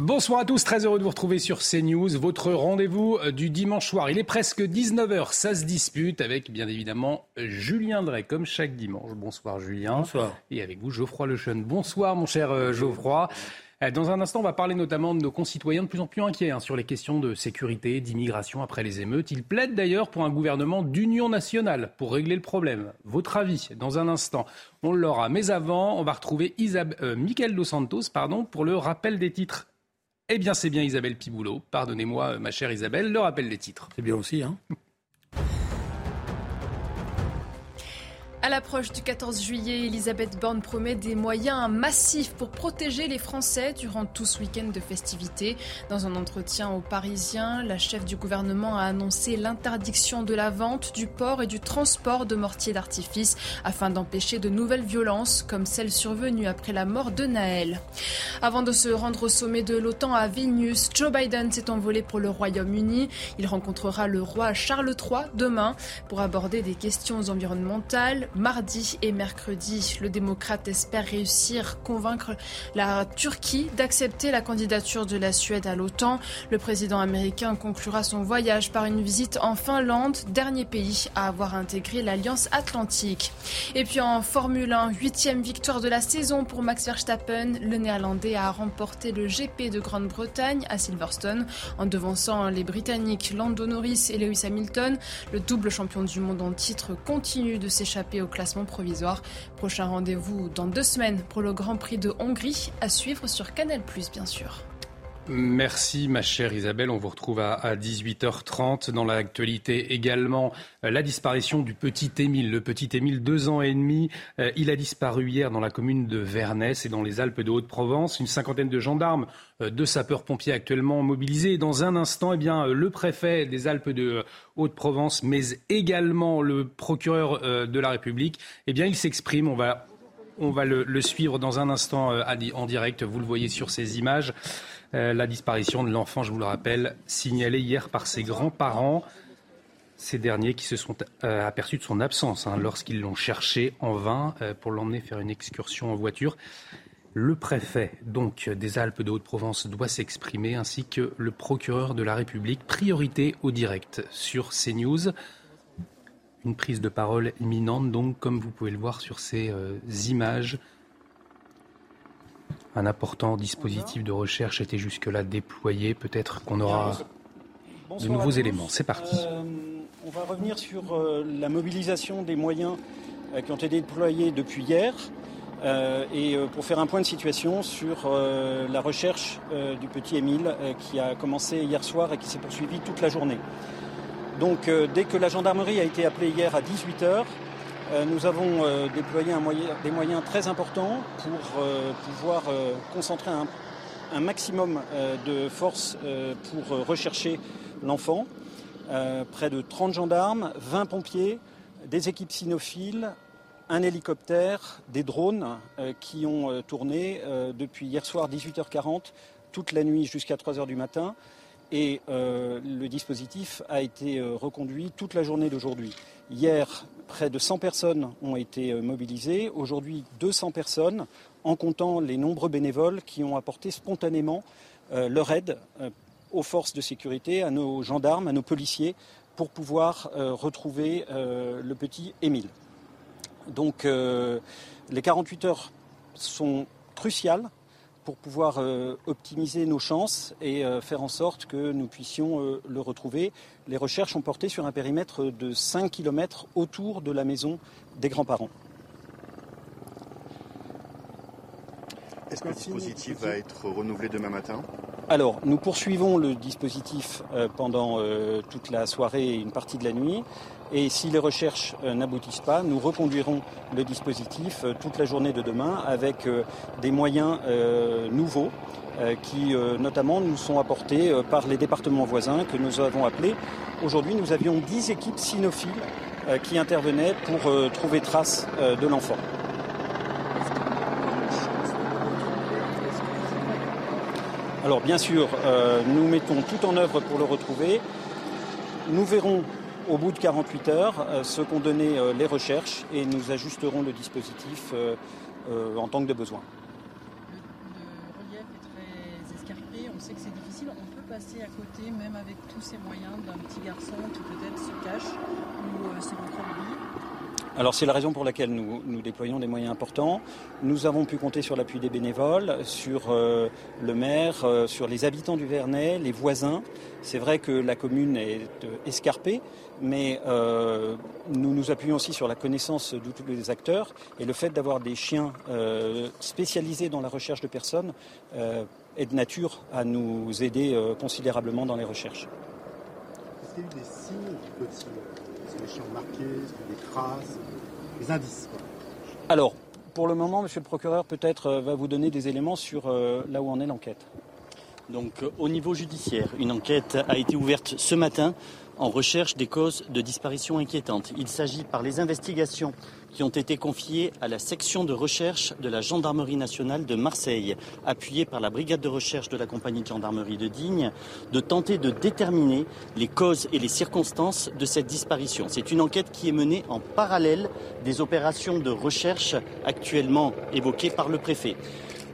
Bonsoir à tous, très heureux de vous retrouver sur CNews, votre rendez-vous euh, du dimanche soir. Il est presque 19h, ça se dispute avec bien évidemment Julien Drey, comme chaque dimanche. Bonsoir Julien. Bonsoir. Et avec vous Geoffroy Lejeune. Bonsoir mon cher euh, Geoffroy. Euh, dans un instant, on va parler notamment de nos concitoyens de plus en plus inquiets hein, sur les questions de sécurité, d'immigration après les émeutes. Ils plaident d'ailleurs pour un gouvernement d'union nationale pour régler le problème. Votre avis dans un instant, on l'aura. Mais avant, on va retrouver Isab Michael Dos Santos pardon, pour le rappel des titres eh bien, c'est bien Isabelle Piboulot. Pardonnez-moi, ma chère Isabelle, le rappel des titres. C'est bien aussi, hein À l'approche du 14 juillet, Elisabeth Borne promet des moyens massifs pour protéger les Français durant tout ce week-end de festivités. Dans un entretien aux Parisiens, la chef du gouvernement a annoncé l'interdiction de la vente, du port et du transport de mortiers d'artifice afin d'empêcher de nouvelles violences comme celle survenue après la mort de Naël. Avant de se rendre au sommet de l'OTAN à Vilnius, Joe Biden s'est envolé pour le Royaume-Uni. Il rencontrera le roi Charles III demain pour aborder des questions environnementales Mardi et mercredi, le démocrate espère réussir convaincre la Turquie d'accepter la candidature de la Suède à l'OTAN. Le président américain conclura son voyage par une visite en Finlande, dernier pays à avoir intégré l'Alliance Atlantique. Et puis en Formule 1, huitième victoire de la saison pour Max Verstappen. Le Néerlandais a remporté le GP de Grande-Bretagne à Silverstone en devançant les Britanniques Lando Norris et Lewis Hamilton. Le double champion du monde en titre continue de s'échapper au classement provisoire. Prochain rendez-vous dans deux semaines pour le Grand Prix de Hongrie, à suivre sur Canal+, bien sûr. Merci ma chère Isabelle. On vous retrouve à 18h30 dans l'actualité également. Euh, la disparition du petit Émile. Le petit Émile, deux ans et demi, euh, il a disparu hier dans la commune de Vernès et dans les Alpes de Haute-Provence. Une cinquantaine de gendarmes, euh, de sapeurs-pompiers actuellement mobilisés. Dans un instant, eh bien, le préfet des Alpes de Haute-Provence, mais également le procureur de la République, eh bien, il s'exprime. On va, on va le, suivre dans un instant en direct. Vous le voyez sur ces images. Euh, la disparition de l'enfant, je vous le rappelle, signalée hier par ses grands-parents. Ces derniers qui se sont euh, aperçus de son absence hein, lorsqu'ils l'ont cherché en vain euh, pour l'emmener faire une excursion en voiture. Le préfet donc des Alpes de Haute-Provence doit s'exprimer, ainsi que le procureur de la République. Priorité au direct sur CNews. Une prise de parole imminente, donc, comme vous pouvez le voir sur ces images un important dispositif de recherche était jusque-là déployé. Peut-être qu'on aura de nouveaux éléments. C'est parti. Euh, on va revenir sur euh, la mobilisation des moyens euh, qui ont été déployés depuis hier. et pour faire un point de situation sur la recherche du petit Émile qui a commencé hier soir et qui s'est poursuivie toute la journée. Donc dès que la gendarmerie a été appelée hier à 18h, euh, nous avons euh, déployé des moyens très importants pour euh, pouvoir concentrer un, maximum de forces pour rechercher l'enfant. près de 30 gendarmes, 20 pompiers, des équipes cynophiles, un hélicoptère, des drones qui ont tourné depuis hier soir 18h40, toute la nuit jusqu'à 3h du matin. Et le dispositif a été reconduit toute la journée d'aujourd'hui. Hier, près de 100 personnes ont été euh, mobilisées. Aujourd'hui, 200 personnes, en comptant les nombreux bénévoles qui ont apporté spontanément euh, leur aide euh, aux forces de sécurité, à nos gendarmes, à nos policiers, pour pouvoir retrouver le petit Émile. Donc, les 48 heures sont cruciales pour pouvoir euh, optimiser nos chances et euh, faire en sorte que nous puissions euh, le retrouver. Les recherches ont porté sur un périmètre de 5 km autour de la maison des grands-parents. Est-ce que le dispositif va être renouvelé demain matin alors, nous poursuivons le dispositif pendant toute la soirée et une partie de la nuit. Et si les recherches euh, n'aboutissent pas, nous reconduirons le dispositif euh, toute la journée de demain avec euh, des moyens nouveaux qui notamment nous sont apportés par les départements voisins que nous avons appelés. Aujourd'hui, nous avions 10 équipes cynophiles qui intervenaient pour trouver trace de l'enfant. Alors bien sûr, nous mettons tout en œuvre pour le retrouver. Nous verrons au bout de 48 heures euh, ce qu'ont donné euh, les recherches et nous ajusterons le dispositif euh, en tant que besoin. Le, relief est très escarpées, on sait que c'est difficile. On peut passer à côté, même avec tous ces moyens, d'un petit garçon qui peut-être se cache ou se retrouve alors c'est la raison pour laquelle nous, déployons des moyens importants. Nous avons pu compter sur l'appui des bénévoles, sur euh, le maire, euh, sur les habitants du Vernet, les voisins. C'est vrai que la commune est euh, escarpée, mais nous nous appuyons aussi sur la connaissance de tous les acteurs et le fait d'avoir des chiens spécialisés dans la recherche de personnes est de nature à nous aider considérablement dans les recherches. Est-ce qu'il y a eu des signes du chiens des traces, Alors, pour le moment, monsieur le procureur peut-être euh, va vous donner des éléments sur euh, là où en est l'enquête. Donc, euh, au niveau judiciaire, une enquête a été ouverte ce matin en recherche des causes de disparition inquiétantes. Il s'agit par les investigations qui ont été confiées à la section de recherche de la gendarmerie nationale de Marseille, appuyée par la brigade de recherche de la compagnie de gendarmerie de Digne, de tenter de déterminer les causes et les circonstances de cette disparition. C'est une enquête qui est menée en parallèle des opérations de recherche actuellement évoquées par le préfet.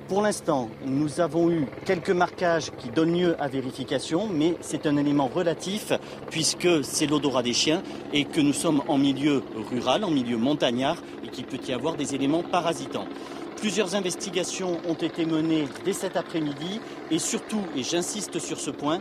Pour l'instant, nous avons eu quelques marquages qui donnent lieu à vérification, mais c'est un élément relatif puisque c'est l'odorat des chiens et que nous sommes en milieu rural, en milieu montagnard et qu'il peut y avoir des éléments parasitants. Plusieurs investigations ont été menées dès cet après-midi et surtout, et j'insiste sur ce point,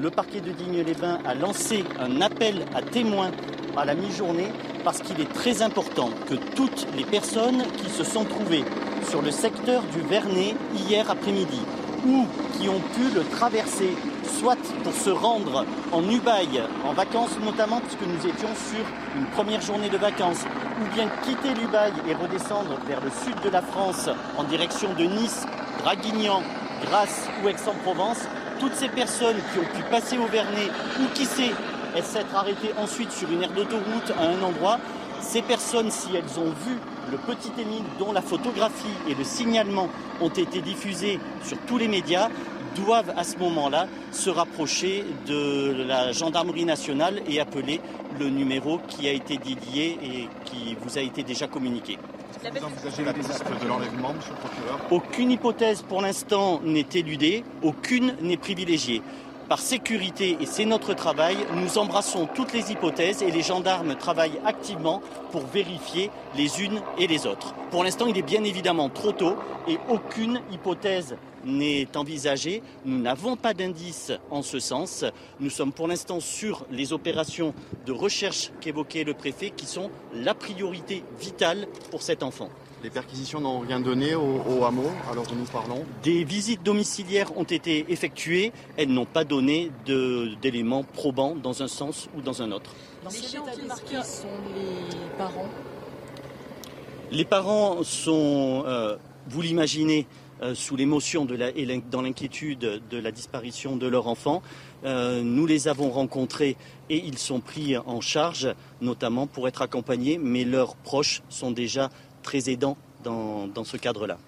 le parquet de Digne-les-Bains a lancé un appel à témoins à la mi-journée parce qu'il est très important que toutes les personnes qui se sont trouvées sur le secteur du Vernet hier après-midi. Ou qui ont pu le traverser, soit pour se rendre en Ubaye, en vacances notamment, puisque nous étions sur une première journée de vacances, ou bien quitter l'Ubaye et redescendre vers le sud de la France en direction de Nice, Draguignan, Grasse ou Aix-en-Provence, toutes ces personnes qui ont pu passer au Vernet ou qui sait s'être arrêtées ensuite sur une aire d'autoroute à un endroit, ces personnes, si elles ont vu le petit Émile dont la photographie et le signalement ont été diffusés sur tous les médias, doivent à ce moment-là se rapprocher de la gendarmerie nationale et appeler le numéro qui a été dédié et qui vous a été déjà communiqué. Vous envisagez la piste de l'enlèvement, monsieur le procureur? Aucune hypothèse pour l'instant n'est éludée, aucune n'est privilégiée par sécurité, et c'est notre travail, nous embrassons toutes les hypothèses et les gendarmes travaillent activement pour vérifier les unes et les autres. Pour l'instant, il est bien évidemment trop tôt et aucune hypothèse n'est envisagée. Nous n'avons pas d'indices en ce sens. Nous sommes pour l'instant sur les opérations de recherche qu'évoquait le préfet qui sont la priorité vitale pour cet enfant. Les perquisitions n'ont rien donné au, hameau alors que nous parlons Des visites domiciliaires ont été effectuées. Elles n'ont pas donné d'éléments probants dans un sens ou dans un autre. Dans quel état d'esprit sont les parents Les parents sont, euh, vous l'imaginez, euh, sous l'émotion et dans l'inquiétude de la disparition de leur enfant. Euh, nous les avons rencontrés et ils sont pris en charge, notamment pour être accompagnés, mais leurs proches sont déjà très aidant dans, ce cadre-là.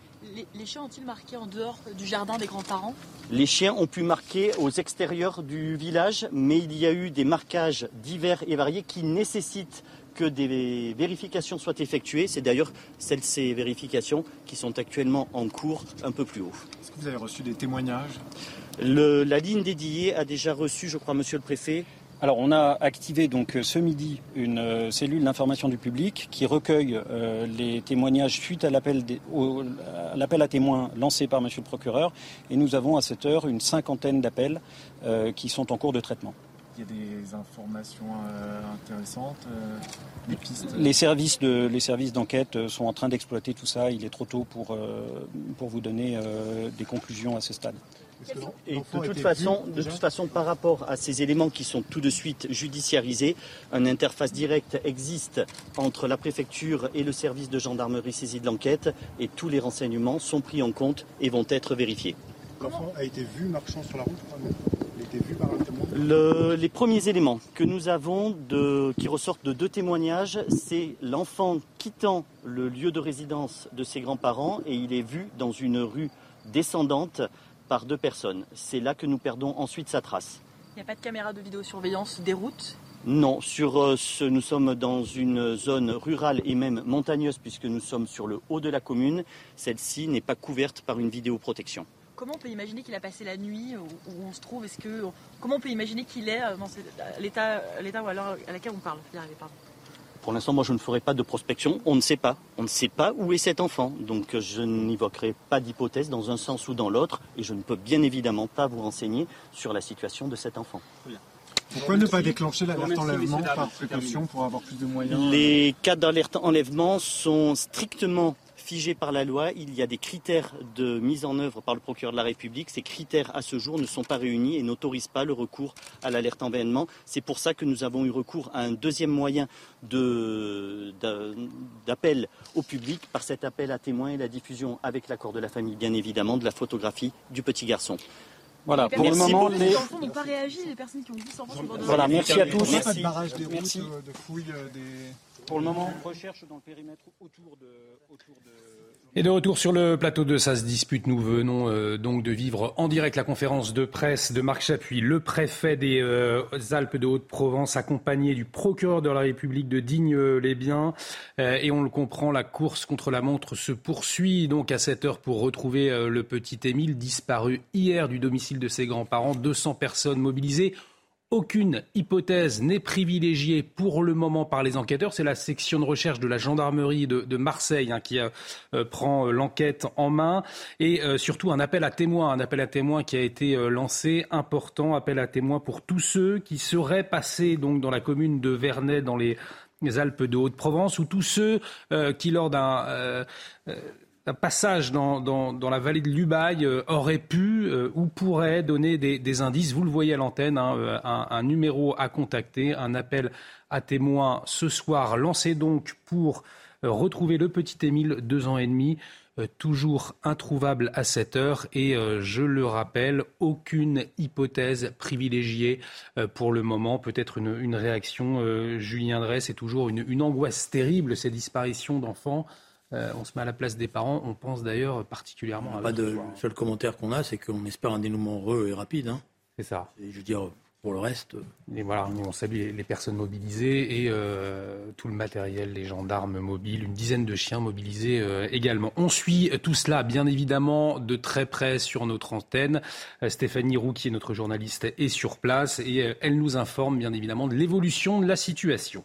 Les, chiens ont-ils marqué en dehors du jardin des grands-parents? Les chiens ont pu marquer aux extérieurs du village, mais il y a eu des marquages divers et variés qui nécessitent que des vérifications soient effectuées. C'est d'ailleurs celles ces vérifications qui sont actuellement en cours un peu plus haut. Est-ce que vous avez reçu des témoignages? La ligne dédiée a déjà reçu, je crois, monsieur le préfet, alors on a activé donc euh, ce midi une euh, cellule d'information du public qui recueille euh, les témoignages suite à l'appel, à témoins lancé par Monsieur le procureur et nous avons à cette heure une cinquantaine d'appels qui sont en cours de traitement. Il y a des informations intéressantes, des pistes? Les services de, les services d'enquête sont en train d'exploiter tout ça. Il est trop tôt pour pour vous donner des conclusions à ce stade. Et de toute, façon, de toute façon, par rapport à ces éléments qui sont tout de suite judiciarisés, une interface directe existe entre la préfecture et le service de gendarmerie saisi de l'enquête et tous les renseignements sont pris en compte et vont être vérifiés. L'enfant a été vu marchant sur la route Il a été vu par un témoin? Les premiers éléments que nous avons de, qui ressortent de deux témoignages, c'est l'enfant quittant le lieu de résidence de ses grands-parents et il est vu dans une rue descendante par deux personnes. C'est là que nous perdons ensuite sa trace. Il n'y a pas de caméra de vidéosurveillance des routes non, sur euh, ce, nous sommes dans une zone rurale et même montagneuse puisque nous sommes sur le haut de la commune. Celle-ci n'est pas couverte par une vidéoprotection. comment on peut imaginer qu'il a passé la nuit où, on se trouve? Est-ce que comment on peut imaginer qu'il est dans l'état, l'état à laquelle on parle pour l'instant, moi, je ne ferai pas de prospection. On ne sait pas. On ne sait pas où est cet enfant. Donc, je n'évoquerai pas d'hypothèse dans un sens ou dans l'autre. Et je ne peux bien évidemment pas vous renseigner sur la situation de cet enfant. Pourquoi ne pas déclencher l'alerte enlèvement par précaution pour avoir plus de moyens Les cas d'alerte enlèvement sont strictement figé par la loi. Il y a des critères de mise en œuvre par le procureur de la République. Ces critères, à ce jour, ne sont pas réunis et n'autorisent pas le recours à l'alerte envénement. C'est pour ça que nous avons eu recours à un deuxième moyen d'appel au public par cet appel à témoins et la diffusion, avec l'accord de la famille, bien évidemment, de la photographie du petit garçon. Voilà, pour le moment, les enfants n'ont pas réagi, les personnes qui ont vu enfants sur Voilà, merci à tous. Merci. merci. de fouilles, des pour le moment, recherche dans le périmètre autour de, Et de retour sur le plateau de Ça se dispute, nous venons euh, donc de vivre en direct la conférence de presse de Marc Chapuis, le préfet des euh, Alpes de Haute-Provence, accompagné du procureur de la République de Digne-les-Biens. Euh, et on le comprend, la course contre la montre se poursuit donc à cette heure pour retrouver le petit Émile, disparu hier du domicile de ses grands-parents. 200 personnes mobilisées. Aucune hypothèse n'est privilégiée pour le moment par les enquêteurs. C'est la section de recherche de la gendarmerie de, Marseille hein, qui euh, prend euh, l'enquête en main et euh, surtout un appel à témoins, un appel à témoins qui a été lancé, important appel à témoins pour tous ceux qui seraient passés donc dans la commune de Vernet dans les, Alpes de Haute-Provence ou tous ceux qui lors d'un un passage dans, la vallée de l'Ubaye euh, aurait pu euh, ou pourrait donner des, indices. Vous le voyez à l'antenne, hein, euh, un, numéro à contacter, un appel à témoins ce soir, lancé donc pour retrouver le petit Émile, deux ans et demi, toujours introuvable à cette heure. Et je le rappelle, aucune hypothèse privilégiée pour le moment. Peut-être une, réaction, Julien Drey, c'est toujours une, une angoisse terrible, ces disparitions d'enfants. Euh, on se met à la place des parents. On pense d'ailleurs particulièrement à. Pas de, le seul commentaire qu'on a, c'est qu'on espère un dénouement heureux et rapide. Hein. C'est ça. je veux dire, pour le reste. Et voilà, on salue les, personnes mobilisées et euh, tout le matériel, les gendarmes mobiles, une dizaine de chiens mobilisés euh, également. On suit tout cela, bien évidemment, de très près sur notre antenne. Stéphanie Roux, qui est notre journaliste, est sur place et elle nous informe, bien évidemment, de l'évolution de la situation.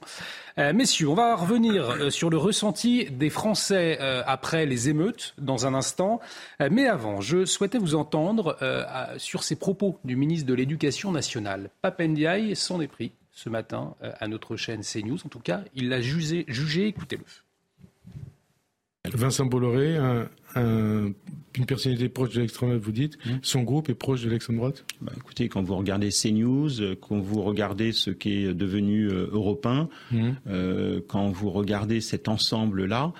Euh, messieurs, on va revenir euh, sur le ressenti des Français euh, après les émeutes dans un instant. mais avant, je souhaitais vous entendre sur ces propos du ministre de l'Éducation nationale. Papendiaï s'en est pris ce matin à notre chaîne CNews. En tout cas, il l'a jugé, jugé écoutez-le. Vincent Bolloré, une personnalité proche de l'extrême droite, vous dites, mmh. son groupe est proche de l'extrême droite bah, Écoutez, quand vous regardez CNews, euh, quand vous regardez ce qui est devenu euh, européen, mmh. euh, quand vous regardez cet ensemble-là,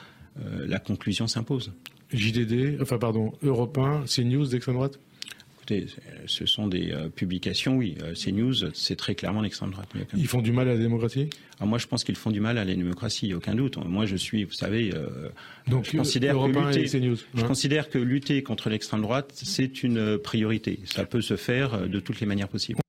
la conclusion s'impose. JDD, enfin pardon, européen, CNews d'extrême droite ce sont des euh, publications, oui. Euh, CNews, c'est très clairement l'extrême droite. Ils font du mal à la démocratie? Ah, Moi, je pense qu'ils font du mal à la démocratie, il n'y a aucun doute. Moi, je suis, vous savez, euh, Donc, je, considère que lutter, CNews, je hein? considère que lutter contre l'extrême droite, c'est une priorité. Ça peut se faire de toutes les manières possibles.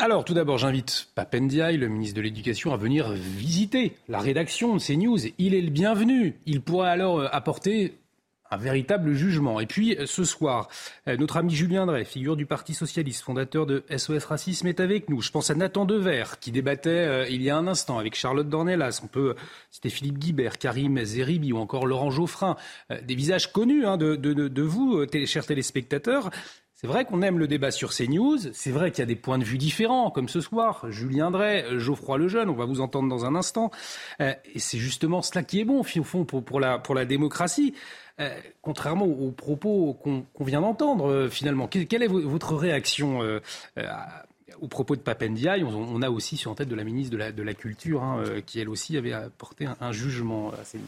Alors, tout d'abord, j'invite Papendiaï, le ministre de l'Éducation, à venir visiter la rédaction de CNews. Il est le bienvenu. Il pourrait alors apporter un véritable jugement. Et puis euh, ce soir, euh, notre ami Julien Drey, figure du Parti socialiste, fondateur de SOS Racisme, est avec nous. Je pense à Nathan Dever, qui débattait euh, il y a un instant avec Charlotte Dornelas. On peut citer Philippe Guibert, Karim Zeribi ou encore Laurent Geoffrin. des visages connus hein, de, de, de, vous, chers téléspectateurs. C'est vrai qu'on aime le débat sur CNews. C'est vrai qu'il y a des points de vue différents, comme ce soir. Julien Drey, Geoffroy Lejeune, on va vous entendre dans un instant. et c'est justement cela qui est bon, au fond, pour, la, pour la démocratie. Euh, contrairement aux propos qu'on vient d'entendre, euh, finalement. Quelle, est votre réaction euh, aux propos de Papendiaï on, a aussi sur en tête de la ministre de la, Culture, hein, qui elle aussi avait apporté un, jugement à ces news.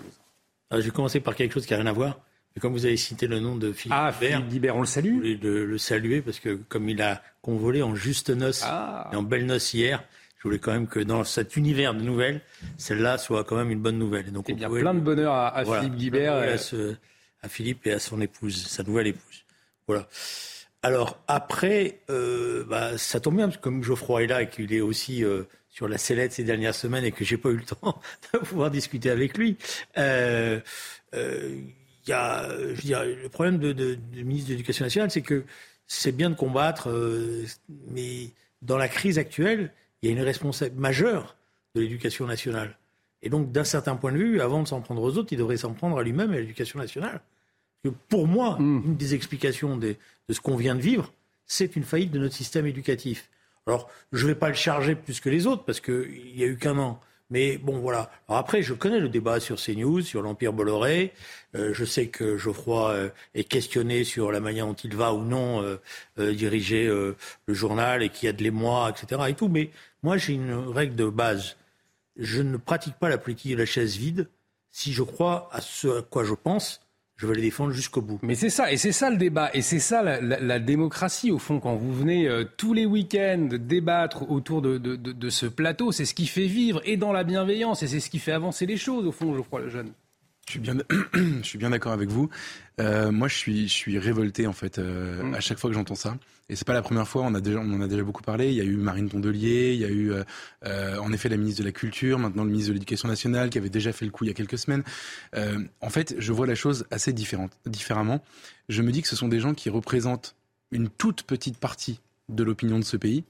je vais commencer par quelque chose qui n'a rien à voir. Mais comme vous avez cité le nom de Philippe ah, Philippe on le salue. Je voulais le, saluer parce que comme il a convolé en juste noces ah. et en belle noce hier, je voulais quand même que dans cet univers de nouvelles, celle-là soit quand même une bonne nouvelle. Et donc, eh bien, plein de bonheur à, Philippe Guibert à Philippe et à son épouse, sa nouvelle épouse. Voilà. Alors après, euh, bah, ça tombe bien, parce que comme Geoffroy est là et qu'il est aussi euh, sur la sellette ces dernières semaines et que j'ai pas eu le temps de pouvoir discuter avec lui, euh, il y a, le problème de, du ministre de l'Éducation nationale, c'est que c'est bien de combattre, mais dans la crise actuelle, il y a une responsabilité majeure de l'éducation nationale. Et donc, d'un certain point de vue, avant de s'en prendre aux autres, il devrait s'en prendre à lui-même et à l'éducation nationale. Pour moi, hmm. une des explications de ce qu'on vient de vivre, c'est une faillite de notre système éducatif. Alors, je ne vais pas le charger plus que les autres, parce qu'il n'y a eu qu'un an. Mais bon, voilà. Alors après, je connais le débat sur CNews, sur l'Empire Bolloré. Euh, je sais que Geoffroy euh, est questionné sur la manière dont il va ou non euh, diriger le journal et qu'il y a de l'émoi, etc. Et tout. Mais moi, j'ai une règle de base. Je ne pratique pas la politique de la chaise vide si je crois à ce à quoi je pense je vais les défendre jusqu'au bout. Mais c'est ça, et c'est ça le débat, et c'est ça la, démocratie, au fond, quand vous venez euh, tous les week-ends débattre autour de, de, ce plateau, c'est ce qui fait vivre, et dans la bienveillance, et c'est ce qui fait avancer les choses, au fond, je crois, le jeune. Je suis bien, je suis bien d'accord avec vous. Euh, moi, je suis, je suis révolté en fait euh, mm. à chaque fois que j'entends ça. Et c'est pas la première fois. On a déjà, on en a déjà beaucoup parlé. Il y a eu Marine Tondelier, il y a eu euh, en effet la ministre de la Culture, maintenant le ministre de l'Éducation nationale, qui avait déjà fait le coup il y a quelques semaines. en fait, je vois la chose assez différente, différemment. Je me dis que ce sont des gens qui représentent une toute petite partie de l'opinion de ce pays,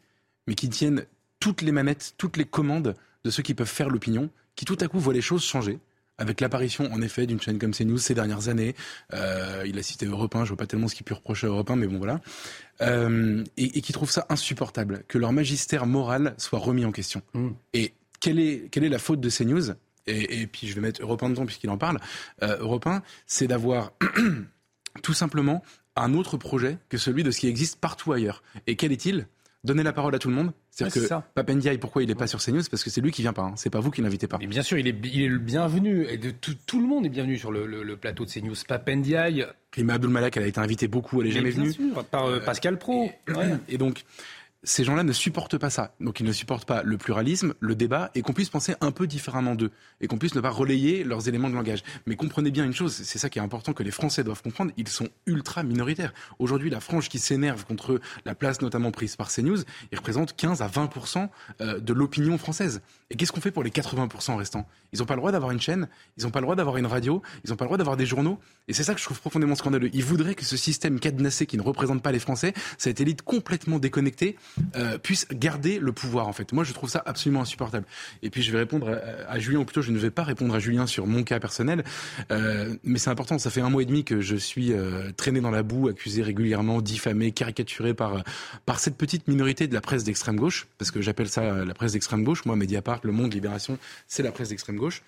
mais qui tiennent toutes les manettes, toutes les commandes de ceux qui peuvent faire l'opinion, qui tout à coup voient les choses changer avec l'apparition en effet d'une chaîne comme CNews ces dernières années. Euh, il a cité Europe 1, je vois pas tellement ce qu'il peut reprocher à Europe 1, mais bon voilà. Euh, et, qui trouve ça insupportable, que leur magistère moral soit remis en question. Mm. Et quelle est, quelle est la faute de CNews? Et, et puis je vais mettre Europe 1 dedans puisqu'il en parle. Euh, Europe 1, c'est d'avoir tout simplement un autre projet que celui de ce qui existe partout ailleurs. Et quel est-il? Donner la parole à tout le monde, c'est-à-dire que Papendiaï, pourquoi il n'est pas sur CNews Parce que c'est lui qui vient pas, hein. c'est pas vous qui l'invitez pas. Et bien sûr, il est, il est le bienvenu, et de tout, le monde est bienvenu sur le, plateau de CNews. Papendiaï. Rima Abdul-Malak, elle a été invitée beaucoup, elle est jamais venue. par euh, Pascal Pro. et donc, ces gens-là ne supportent pas ça. Donc ils ne supportent pas le pluralisme, le débat, et qu'on puisse penser un peu différemment d'eux, et qu'on puisse ne pas relayer leurs éléments de langage. Mais comprenez bien une chose, c'est ça qui est important que les Français doivent comprendre, ils sont ultra minoritaires. Aujourd'hui, la frange qui s'énerve contre la place notamment prise par CNews, ils représentent 15 à 20% euh, de l'opinion française. Et qu'est-ce qu'on fait pour les 80% restants? Ils n'ont pas le droit d'avoir une chaîne, ils n'ont pas le droit d'avoir une radio, ils n'ont pas le droit d'avoir des journaux. Et c'est ça que je trouve profondément scandaleux. Ils voudraient que ce système cadenassé qui ne représente pas les Français, cette élite complètement déconnectée, euh, puisse garder le pouvoir en fait. Moi, je trouve ça absolument insupportable. Et puis je vais répondre à, Julien, ou plutôt je ne vais pas répondre à Julien sur mon cas personnel, euh, mais c'est important. Ça fait un mois et demi que je suis euh, traîné dans la boue, accusé régulièrement, diffamé, caricaturé par par cette petite minorité de la presse d'extrême gauche, parce que j'appelle ça la presse d'extrême gauche. Moi, Mediapart le Monde, Libération, c'est la presse d'extrême gauche.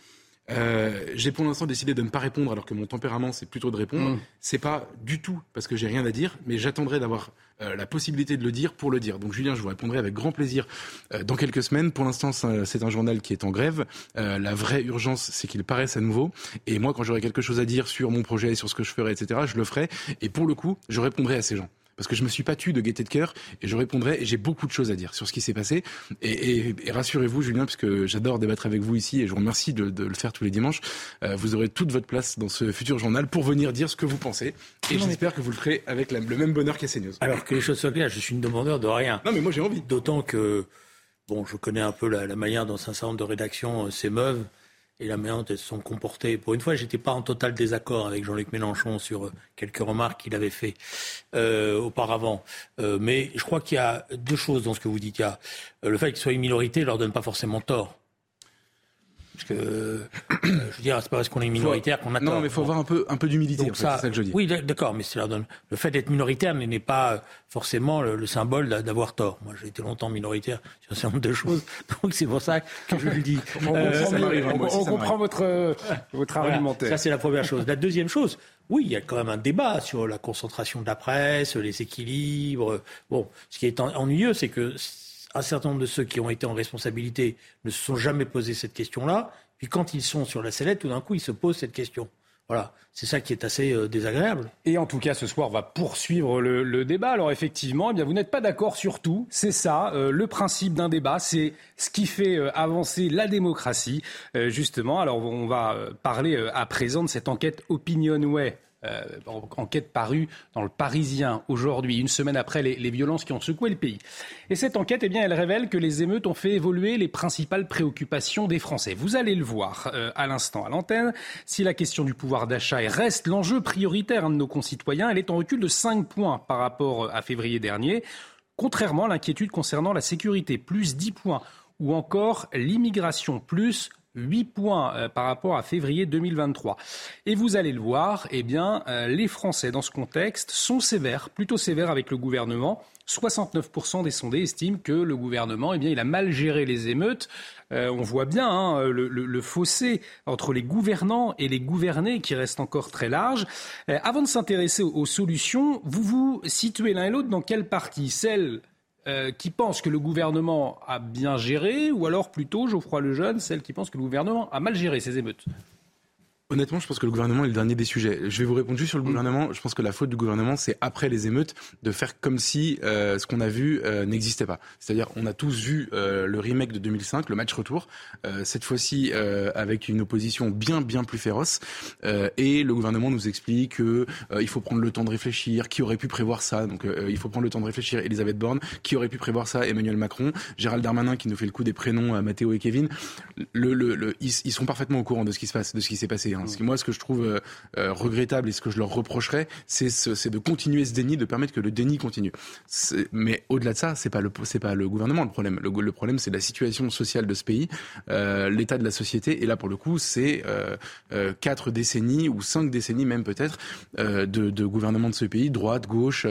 Euh, j'ai pour l'instant décidé de ne pas répondre alors que mon tempérament c'est plutôt de répondre. Mm. C'est pas du tout parce que j'ai rien à dire, mais j'attendrai d'avoir euh, la possibilité de le dire pour le dire. Donc Julien, je vous répondrai avec grand plaisir euh, dans quelques semaines. Pour l'instant, c'est un journal qui est en grève. la vraie urgence, c'est qu'il paraisse à nouveau. Et moi, quand j'aurai quelque chose à dire sur mon projet, sur ce que je ferai, etc., je le ferai. Et pour le coup, je répondrai à ces gens parce que je me suis pas tué de gaieté de cœur et je répondrai j'ai beaucoup de choses à dire sur ce qui s'est passé et, rassurez-vous Julien puisque j'adore débattre avec vous ici et je vous remercie de, le faire tous les dimanches euh, vous aurez toute votre place dans ce futur journal pour venir dire ce que vous pensez et j'espère que vous le ferez avec le même bonheur qu'à CNews. Alors que les choses soient claires je suis une demandeur de rien. Non mais moi j'ai envie. D'autant que bon je connais un peu la, manière dont un certain nombre de rédactions euh, s'émeuvent et la manière elles se sont comportées. Pour une fois, j'étais pas en total désaccord avec Jean-Luc Mélenchon sur euh, quelques remarques qu'il avait fait euh, auparavant. Euh, mais je crois qu'il y a deux choses dans ce que vous dites. Il y a le fait qu'ils soient une minorité ne leur donne pas forcément tort. Parce que, euh, je veux dire, c'est pas parce qu'on est minoritaire qu'on a Non, mais il faut avoir un peu, un peu d'humilité, c'est ça que je dis. Oui, d'accord, mais cela donne, le fait d'être minoritaire n'est pas forcément le, symbole d'avoir tort. Moi, j'ai été longtemps minoritaire sur un certain nombre de choses, donc c'est pour ça que je le dis. on, euh, comprend, votre, votre argumentaire. ça, c'est la première chose. La deuxième chose, oui, il y a quand même un débat sur la concentration de la presse, les équilibres. Bon, ce qui est ennuyeux, c'est que un certain nombre de ceux qui ont été en responsabilité ne se sont jamais posé cette question-là. Puis quand ils sont sur la sellette, tout d'un coup, ils se posent cette question. Voilà, c'est ça qui est assez euh, désagréable. Et en tout cas, ce soir, on va poursuivre le, débat. Alors effectivement, eh bien, vous n'êtes pas d'accord sur tout. C'est ça, euh, le principe d'un débat, c'est ce qui fait euh, avancer la démocratie, justement. Alors on va parler à présent de cette enquête Opinionway euh, enquête parue dans le Parisien aujourd'hui, une semaine après les, violences qui ont secoué le pays. Et cette enquête, eh bien, elle révèle que les émeutes ont fait évoluer les principales préoccupations des Français. Vous allez le voir euh, à l'instant à l'antenne. Si la question du pouvoir d'achat reste l'enjeu prioritaire de nos concitoyens, elle est en recul de 5 points par rapport à février dernier. Contrairement à l'inquiétude concernant la sécurité, plus 10 points, ou encore l'immigration, plus 8 points euh, par rapport à février 2023. Et vous allez le voir, eh bien, euh, les Français, dans ce contexte, sont sévères, plutôt sévères avec le gouvernement. 69% des sondés estiment que le gouvernement, eh bien, il a mal géré les émeutes. Euh, on voit bien hein, le, fossé entre les gouvernants et les gouvernés qui reste encore très large. avant de s'intéresser aux, aux, solutions, vous vous situez l'un et l'autre dans quelle partie? Celle euh, qui pense que le gouvernement a bien géré, ou alors plutôt Geoffroy Lejeune, celle qui pense que le gouvernement a mal géré ces émeutes Honnêtement, je pense que le gouvernement est le dernier des sujets. Je vais vous répondre juste sur le mm. gouvernement. Je pense que la faute du gouvernement, c'est après les émeutes de faire comme si euh, ce qu'on a vu euh, n'existait pas. C'est-à-dire, on a tous vu euh, le remake de 2005, le match retour, cette fois-ci avec une opposition bien bien plus féroce. et le gouvernement nous explique que il faut prendre le temps de réfléchir. Qui aurait pu prévoir ça Donc, il faut prendre le temps de réfléchir. Elisabeth Borne, qui aurait pu prévoir ça Emmanuel Macron, Gérald Darmanin qui nous fait le coup des prénoms, Mathéo et Kevin. Le, le, le, ils, ils, sont parfaitement au courant de ce qui se passe, de ce qui s'est passé. Hein. Hein. moi, ce que je trouve euh, euh, regrettable et ce que je leur reprocherais, c'est ce, de continuer ce déni, de permettre que le déni continue. Mais au-delà de ça, c'est pas le c'est pas le gouvernement le problème. Le, le problème, c'est la situation sociale de ce pays, euh, l'état de la société. Et là, pour le coup, c'est euh, quatre décennies ou cinq décennies même peut-être de, de, gouvernement de ce pays, droite, gauche,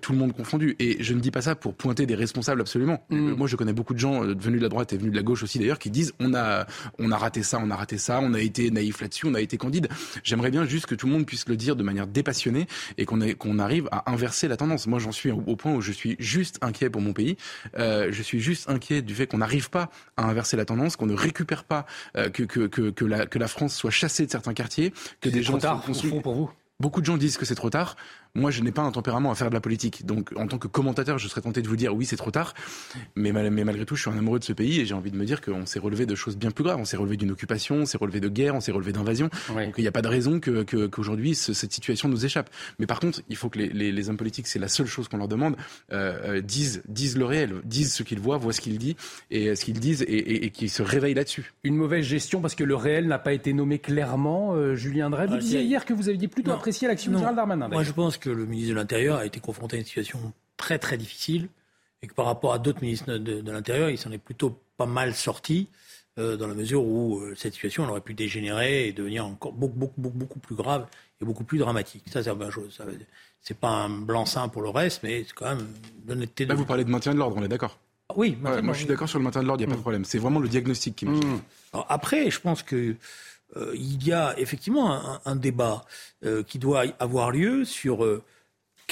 tout le monde confondu. Et je ne dis pas ça pour pointer des responsables absolument. Mm. Moi, je connais beaucoup de gens venus de la droite et venus de la gauche aussi d'ailleurs qui disent on a on a raté ça, on a raté ça, on a été naïf là-dessus, on a été candide. J'aimerais bien juste que tout le monde puisse le dire de manière dépassionnée et qu'on qu'on arrive à inverser la tendance. Moi, j'en suis au point où je suis juste inquiet pour mon pays. Euh, je suis juste inquiet du fait qu'on n'arrive pas à inverser la tendance, qu'on ne récupère pas, euh, que, que, que, que, la, que la France soit chassée de certains quartiers, que des gens tard, pour vous? Beaucoup de gens disent que c'est trop tard. Moi, je n'ai pas un tempérament à faire de la politique. Donc, en tant que commentateur, je serais tenté de vous dire oui, c'est trop tard. Mais, mais, malgré tout, je suis un amoureux de ce pays et j'ai envie de me dire qu'on s'est relevé de choses bien plus graves. On s'est relevé d'une occupation, on s'est relevé de guerre, on s'est relevé d'invasion. Donc, il n'y a pas de raison qu'aujourd'hui, que, cette situation nous échappe. Mais par contre, il faut que les, les, hommes politiques, c'est la seule chose qu'on leur demande, euh, euh, disent, disent le réel, disent ce qu'ils voient, voient ce qu'ils disent et euh, ce qu'ils disent et, et, qu'ils se réveillent là-dessus. Une mauvaise gestion parce que le réel n'a pas été nommé clairement. Julien Drey, vous ah, disiez hier que vous aviez plutôt apprécié l'action de Gérald Darmanin. Moi, je pense que le ministre de l'Intérieur a été confronté à une situation très très difficile et que par rapport à d'autres ministres de, l'Intérieur, il s'en est plutôt pas mal sorti euh, dans la mesure où euh, cette situation aurait pu dégénérer et devenir encore beaucoup, beaucoup, beaucoup, beaucoup plus grave et beaucoup plus dramatique. Ça, c'est la bonne chose. C'est pas un blanc-seing pour le reste, mais c'est quand même l'honnêteté. Là, vous parlez de maintien de l'ordre, on est d'accord? Oui. moi, je suis d'accord sur le maintien de l'ordre, il n'y a pas de mmh. problème. C'est vraiment le diagnostic qui marche. Mmh. Après, je pense que euh, il y a effectivement un, débat qui doit avoir lieu sur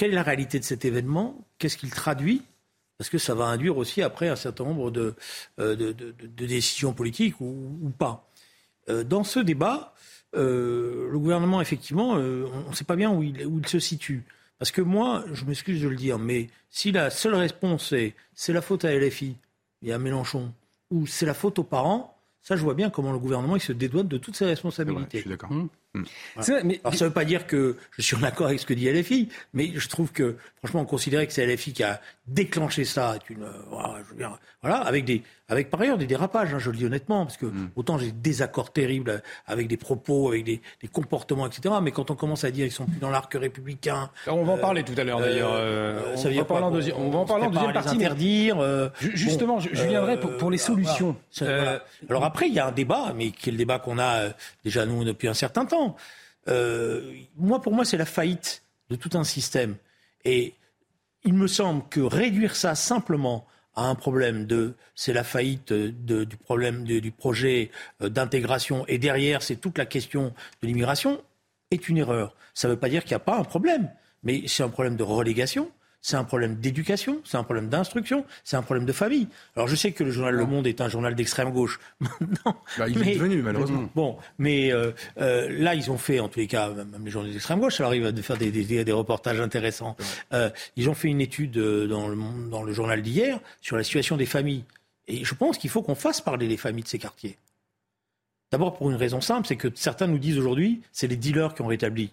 quelle est la réalité de cet événement Qu'est-ce qu'il traduit Parce que ça va induire aussi après un certain nombre de, euh, décisions politiques ou, pas. Euh, dans ce débat, euh, le gouvernement, effectivement, on ne sait pas bien où il, où il, se situe. Parce que moi, je m'excuse de le dire, mais si la seule réponse est c'est la faute à LFI et à Mélenchon, ou c'est la faute aux parents, ça, je vois bien comment le gouvernement il se dédouane de toutes ses responsabilités. je suis d'accord. Hmm. Mais... Alors, ça ne veut pas dire que je suis en accord avec ce que dit LFI, mais je trouve que, franchement, considérer que c'est LFI qui a déclenché ça, est une, voilà, avec des, avec par ailleurs des dérapages, hein, je le dis honnêtement, parce que hmm. autant j'ai des désaccords terribles avec des propos, avec des, des, comportements, etc. Mais quand on commence à dire qu'ils sont plus dans l'arc républicain, on va en parler tout à l'heure d'ailleurs. Euh, euh, on, va en deuxième, on va en parler en deuxième partie. Interdire. Euh, justement, je, viendrai pour, pour, les solutions. Alors après, il y a un débat, mais qui est le débat qu'on a déjà nous depuis un certain temps euh, moi, pour moi, c'est la faillite de tout un système. Et il me semble que réduire ça simplement à un problème de c'est la faillite du problème du projet euh, d'intégration et derrière c'est toute la question de l'immigration est une erreur. Ça ne veut pas dire qu'il n'y a pas un problème, mais c'est un problème de relégation, c'est un problème d'éducation, c'est un problème d'instruction, c'est un problème de famille. Alors je sais que le journal Le Monde est un journal d'extrême gauche. non, bah, il est devenu malheureusement. Bon, mais euh, euh, là ils ont fait, en tous les cas, même les journaux d'extrême gauche, ça arrive de faire des, des, des reportages intéressants. Euh, ils ont fait une étude dans le, dans le journal d'hier sur la situation des familles. Et je pense qu'il faut qu'on fasse parler les familles de ces quartiers. D'abord pour une raison simple, c'est que certains nous disent aujourd'hui, c'est les dealers qui ont rétabli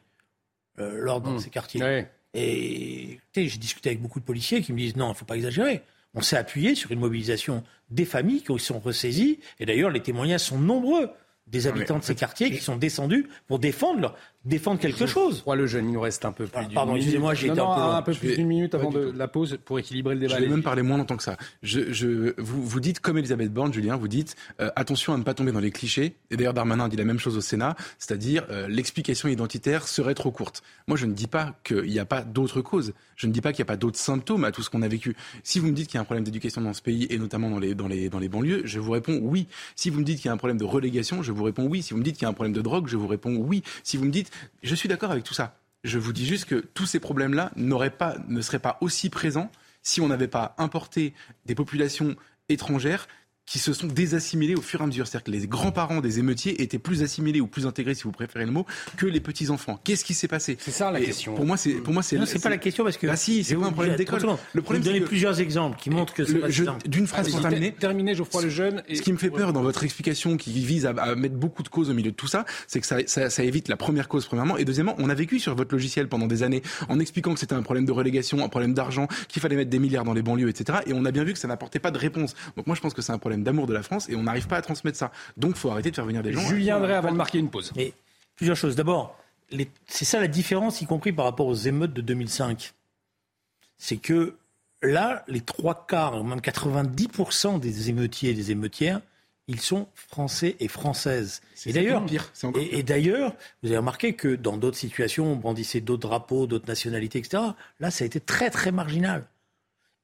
l'ordre dans ces quartiers. Et j'ai discuté avec beaucoup de policiers qui me disent non, il ne faut pas exagérer. On s'est appuyé sur une mobilisation des familles qui sont ressaisies. Et d'ailleurs, les témoignages sont nombreux des habitants de ces quartiers qui sont descendus pour défendre leur, défendre quelque chose. Crois le jeune, il nous reste un peu plus. Pardon, excusez-moi, j'ai été un peu, un peu plus d'une minute avant de la pause pour équilibrer le débat. Je vais même parler moins longtemps que ça. Je, je, vous, vous dites, comme Elisabeth Borne, Julien, vous dites euh, attention à ne pas tomber dans les clichés. Et d'ailleurs, Darmanin dit la même chose au Sénat, c'est-à-dire euh, l'explication identitaire serait trop courte. Moi, je ne dis pas qu'il n'y a pas d'autres causes. Je ne dis pas qu'il n'y a pas d'autres symptômes à tout ce qu'on a vécu. Si vous me dites qu'il y a un problème d'éducation dans ce pays et notamment dans les, dans les, dans les banlieues, je vous réponds oui. Si vous me dites qu'il y a un problème de relégation, je vous réponds oui. Si vous me dites qu'il y a un problème de drogue, je vous réponds oui. Si vous me dites, je suis d'accord avec tout ça. Je vous dis juste que tous ces problèmes-là pas, ne seraient pas aussi présents si on n'avait pas importé des populations étrangères qui se sont désassimilés au fur et à mesure. C'est-à-dire que les grands-parents des émeutiers étaient plus assimilés ou plus intégrés, si vous préférez le mot, que les petits-enfants. Qu'est-ce qui s'est passé C'est ça la question. Pour moi, c'est pour moi c'est. Non, c'est pas la question parce que. Ah si, c'est pas un problème d'école. Le problème. Vous donnez plusieurs exemples qui montrent que c'est D'une phrase pour terminer. Terminer, Geoffroy le jeune. Ce qui me fait peur dans votre explication, qui vise à, mettre beaucoup de causes au milieu de tout ça, c'est que ça, ça, ça, évite la première cause premièrement, et deuxièmement, on a vécu sur votre logiciel pendant des années en expliquant que c'était un problème de relégation, un problème d'argent, qu'il fallait mettre des milliards dans les banlieues, etc. Et on a bien vu que ça n'apportait pas de réponse. Donc moi, je pense que c'est un problème d'amour de la France on n'arrive pas à transmettre ça. Donc, il faut arrêter de faire venir des gens. Julien Drey, avant de marquer une pause. Mais plusieurs choses. D'abord, c'est ça la différence, y compris par rapport aux émeutes de 2005. C'est que là, les trois quarts, même 90% des émeutiers et des émeutières, ils sont français et françaises. Et d'ailleurs, et, d'ailleurs, vous avez remarqué que dans d'autres situations, on brandissait d'autres drapeaux, d'autres nationalités, etc. Là, ça a été très très marginal.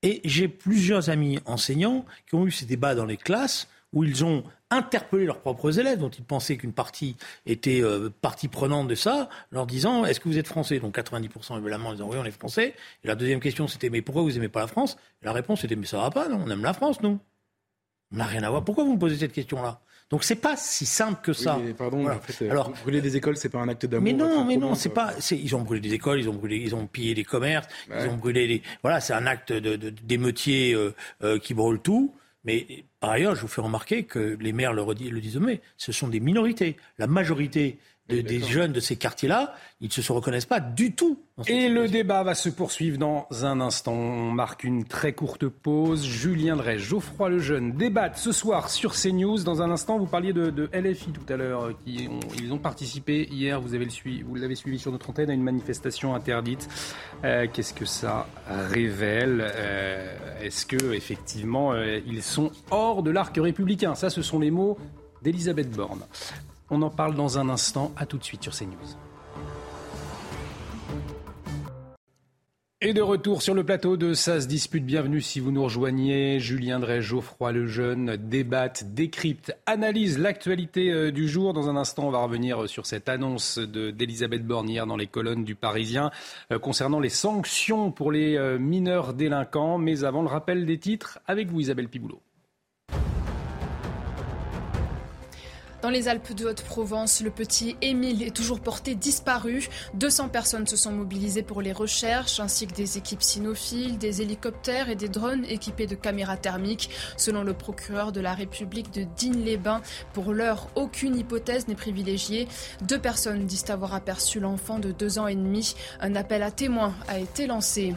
Et j'ai plusieurs amis enseignants qui ont eu ces débats dans les classes où ils ont interpellé leurs propres élèves, dont ils pensaient qu'une partie était euh, partie prenante de ça, leur disant Est-ce que vous êtes français? Donc 90% évidemment ils disant Oui, on est français. Et la deuxième question c'était Mais pourquoi vous n'aimez pas la France? La réponse était Mais ça va pas, non, on aime la France, nous. On n'a rien à voir. Pourquoi vous me posez cette question-là? Donc c'est pas si simple que ça. pardon, en fait, euh, Alors brûler des écoles, c'est pas un acte d'amour. Mais non, mais non, c'est pas. Ils ont brûlé des écoles, ils ont brûlé, ils ont pillé des commerces, ils ont brûlé les. Voilà, c'est un acte d'émeutier de, euh, qui brûle tout. Mais par ailleurs, je vous fais remarquer que les maires le, le disent mais ce sont des minorités. La majorité des jeunes de ces quartiers-là, ils ne se reconnaissent pas du tout. Et le débat va se poursuivre dans un instant. On marque une très courte pause. Julien Drey, Geoffroy Lejeune débattent ce soir sur CNews. Dans un instant, vous parliez de, LFI tout à l'heure. Qui ils ont participé hier, vous l'avez suivi, suivi sur notre antenne, à une manifestation interdite. Euh, qu'est-ce que ça révèle euh, Est-ce que effectivement euh, ils sont hors de l'arc républicain? Ça, ce sont les mots d'Elisabeth Borne. On en parle dans un instant. À tout de suite sur CNews. Et de retour sur le plateau de Ça se dispute. Bienvenue si vous nous rejoignez. Julien Drey, Geoffroy Lejeune débattent, décryptent, analysent l'actualité euh, du jour. Dans un instant, on va revenir sur cette annonce d'Elisabeth Borne hier dans les colonnes du Parisien euh, concernant les sanctions pour les euh, mineurs délinquants. Mais avant, le rappel des titres avec vous, Isabelle Piboulot. Dans les Alpes de Haute-Provence, le petit Émile est toujours porté disparu. 200 personnes se sont mobilisées pour les recherches, ainsi que des équipes cynophiles, des hélicoptères et des drones équipés de caméras thermiques. Selon le procureur de la République de Digne-les-Bains, pour l'heure, aucune hypothèse n'est privilégiée. Deux personnes disent avoir aperçu l'enfant de deux ans et demi. Un appel à témoins a été lancé.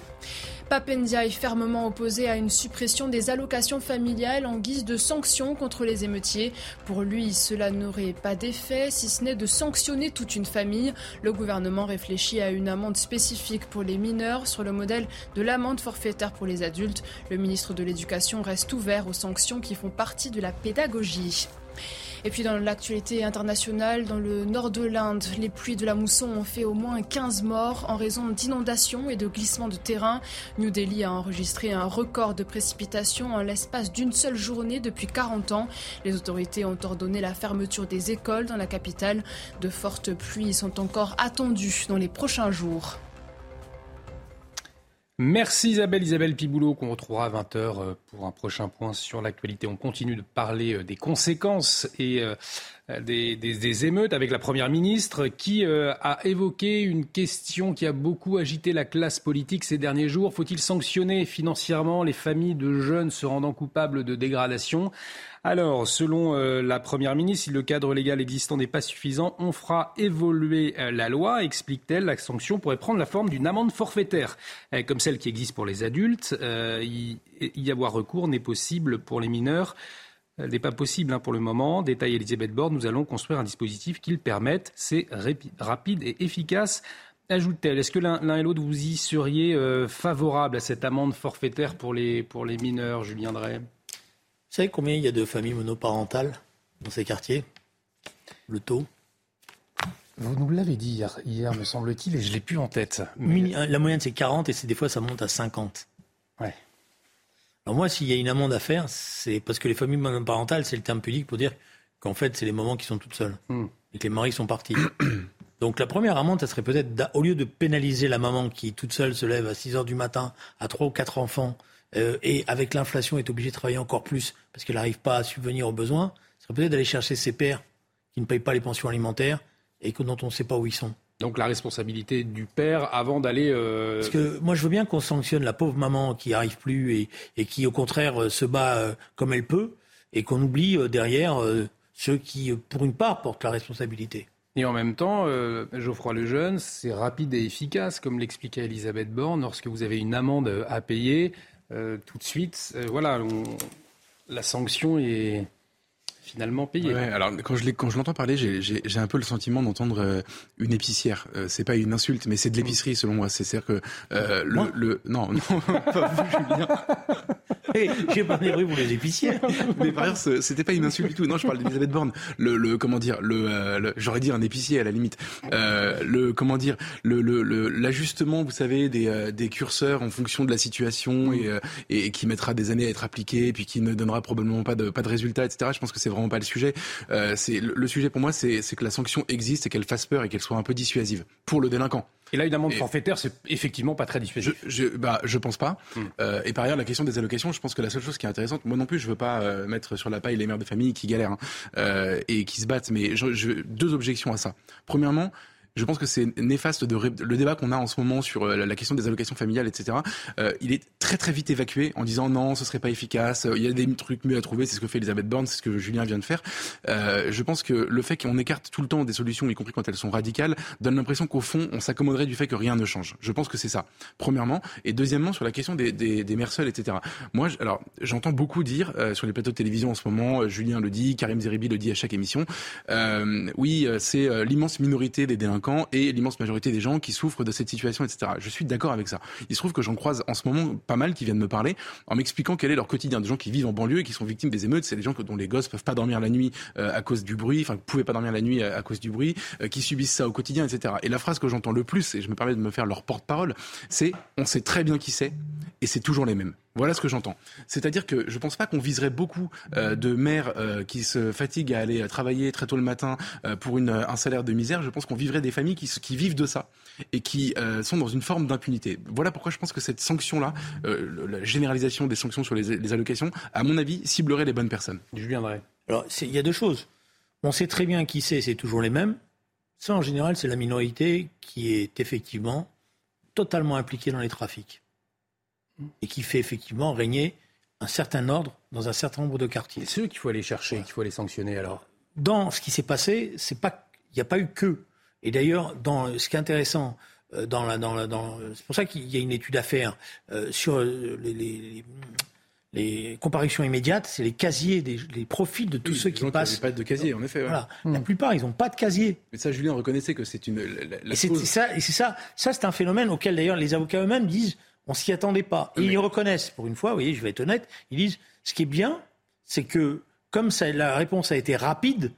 Papendia est fermement opposé à une suppression des allocations familiales en guise de sanction contre les émeutiers. Pour lui, cela n'aurait pas d'effet, si ce n'est de sanctionner toute une famille. Le gouvernement réfléchit à une amende spécifique pour les mineurs sur le modèle de l'amende forfaitaire pour les adultes. Le ministre de l'Éducation reste ouvert aux sanctions qui font partie de la pédagogie. Et puis dans l'actualité internationale, dans le nord de l'Inde, les pluies de la mousson ont fait au moins 15 morts en raison d'inondations et de glissements de terrain. New Delhi a enregistré un record de précipitations en l'espace d'une seule journée depuis 40 ans. Les autorités ont ordonné la fermeture des écoles dans la capitale. De fortes pluies sont encore attendues dans les prochains jours. Merci Isabelle, Isabelle Piboulot, qu'on retrouvera à 20h euh, pour un prochain point sur l'actualité. On continue de parler euh, des conséquences et euh, des, émeutes avec la Première ministre qui a évoqué une question qui a beaucoup agité la classe politique ces derniers jours. Faut-il sanctionner financièrement les familles de jeunes se rendant coupables de dégradation? Alors, selon euh, la Première ministre, si le cadre légal existant n'est pas suffisant, on fera évoluer euh, la loi, explique-t-elle. La sanction pourrait prendre la forme d'une amende forfaitaire, euh, comme celle qui existe pour les adultes. y, avoir recours n'est possible pour les mineurs n'est pas possible hein, pour le moment. Détail Elisabeth Borne, nous allons construire un dispositif qui le permette. C'est rapide et efficace. Ajoute-t-elle, est-ce que l'un et l'autre vous y seriez favorable à cette amende forfaitaire pour les, pour les mineurs, Julien Drey? Vous savez combien il y a de familles monoparentales dans ces quartiers? Le taux? Vous nous l'avez dit hier, hier me semble-t-il, et je l'ai plus en tête. La moyenne, c'est 40 et des fois, ça monte à 50. Ouais. Alors moi, s'il y a une amende à faire, c'est parce que les familles monoparentales, c'est le terme public pour dire qu'en fait, c'est les mamans qui sont toutes seules hmm. et que les maris sont partis. Donc la première amende, ça serait peut-être, au lieu de pénaliser la maman qui toute seule se lève à 6 heures du matin, à trois ou quatre enfants, euh, et avec l'inflation est obligée de travailler encore plus parce qu'elle n'arrive pas à subvenir aux besoins, ce serait peut-être d'aller chercher ses pères qui ne payent pas les pensions alimentaires et dont on ne sait pas où ils sont. Donc la responsabilité du père avant d'aller. Euh, parce que moi je veux bien qu'on sanctionne la pauvre maman qui n'arrive plus et, qui au contraire euh, se bat comme elle peut et qu'on oublie derrière ceux qui, pour une part, portent la responsabilité. Et en même temps, Geoffroy Lejeune, c'est rapide et efficace, comme l'expliquait Elisabeth Borne, lorsque vous avez une amende à payer, euh, tout de suite, euh, voilà, la sanction est finalement payée. alors quand je, quand je l'entends parler, j'ai un peu le sentiment d'entendre euh, une épicière. c'est pas une insulte, mais c'est de l'épicerie selon moi. C'est-à-dire que le, le, non, non, pas vous, Julien. J'ai pas des pour les épicières. Mais par ailleurs, c'était pas une insulte du tout. Non, je parle d'Elisabeth Borne. Le, le, comment dire, le, euh, j'aurais dit un épicier à la limite. Euh, le, comment dire, le, l'ajustement, vous savez, des, euh, des curseurs en fonction de la situation et, euh, et qui mettra des années à être appliqué, puis qui ne donnera probablement pas de, pas de résultats, etc. Je pense que c'est vraiment pas le sujet. Euh, c'est le, sujet pour moi, c'est que la sanction existe et qu'elle fasse peur et qu'elle soit un peu dissuasive pour le délinquant. Et là, une amende forfaitaire, c'est effectivement pas très dissuasif. Je, je, bah, je pense pas. Hmm. Euh, et par ailleurs, la question des allocations, je pense que la seule chose qui est intéressante, moi non plus, je veux pas euh, mettre sur la paille les mères de famille qui galèrent hein, euh, et qui se battent, mais je, je, deux objections à ça. Premièrement, je pense que c'est néfaste de le débat qu'on a en ce moment sur euh, la question des allocations familiales, etc. Euh, il est très très vite évacué en disant non, ce serait pas efficace. Il y a des trucs mieux à trouver. C'est ce que fait Elisabeth Borne, c'est ce que Julien vient de faire. Euh, je pense que le fait qu'on écarte tout le temps des solutions, y compris quand elles sont radicales, donne l'impression qu'au fond, on s'accommoderait du fait que rien ne change. Je pense que c'est ça. Premièrement, et deuxièmement sur la question des, des, des mères seules, etc. Moi, alors j'entends beaucoup dire euh, sur les plateaux de télévision en ce moment, euh, Julien le dit, Karim Zeribi le dit à chaque émission. oui, c'est l'immense minorité des délinquants et l'immense majorité des gens qui souffrent de cette situation, etc. Je suis d'accord avec ça. Il se trouve que j'en croise en ce moment pas mal qui viennent me parler en m'expliquant quel est leur quotidien. Des gens qui vivent en banlieue et qui sont victimes des émeutes, c'est des gens dont les gosses peuvent pas dormir la nuit euh, à cause du bruit, enfin pouvaient pas dormir la nuit à, cause du bruit, euh, qui subissent ça au quotidien, etc. Et la phrase que j'entends le plus, et je me permets de me faire leur porte-parole, c'est on sait très bien qui c'est et c'est toujours les mêmes. Voilà ce que j'entends. C'est-à-dire que je ne pense pas qu'on viserait beaucoup euh, de mères euh, qui se fatiguent à aller travailler très tôt le matin euh, pour une, un salaire de misère. Je pense qu'on vivrait des familles qui, qui vivent de ça et qui sont dans une forme d'impunité. Voilà pourquoi je pense que cette sanction-là, la généralisation des sanctions sur les, les, allocations, à mon avis, ciblerait les bonnes personnes. Je viendrai. Alors, il y a deux choses. On sait très bien qui c'est, c'est toujours les mêmes. Ça, en général, c'est la minorité qui est effectivement totalement impliquée dans les trafics et qui fait effectivement régner un certain ordre dans un certain nombre de quartiers. C'est eux qu'il faut aller chercher, qu'il faut aller sanctionner alors. Dans ce qui s'est passé, c'est pas, il n'y a pas eu que. Et d'ailleurs, dans ce qui est intéressant, euh, dans la, dans la, dans, c'est pour ça qu'il y a une étude à faire euh, sur les, les, les, comparutions immédiates, c'est les casiers, des, les profils de tous ceux qui passent. Qui pas de casier, en effet. Voilà. La plupart, ils n'ont pas de casier. Mais ça, Julien reconnaissait que c'est une. La, et c'est ça, et c'est ça. Ça, c'est un phénomène auquel d'ailleurs les avocats eux-mêmes disent on s'y attendait pas. Et ils reconnaissent, pour une fois, vous voyez, je vais être honnête, ils disent, ce qui est bien, c'est que comme ça, la réponse a été rapide,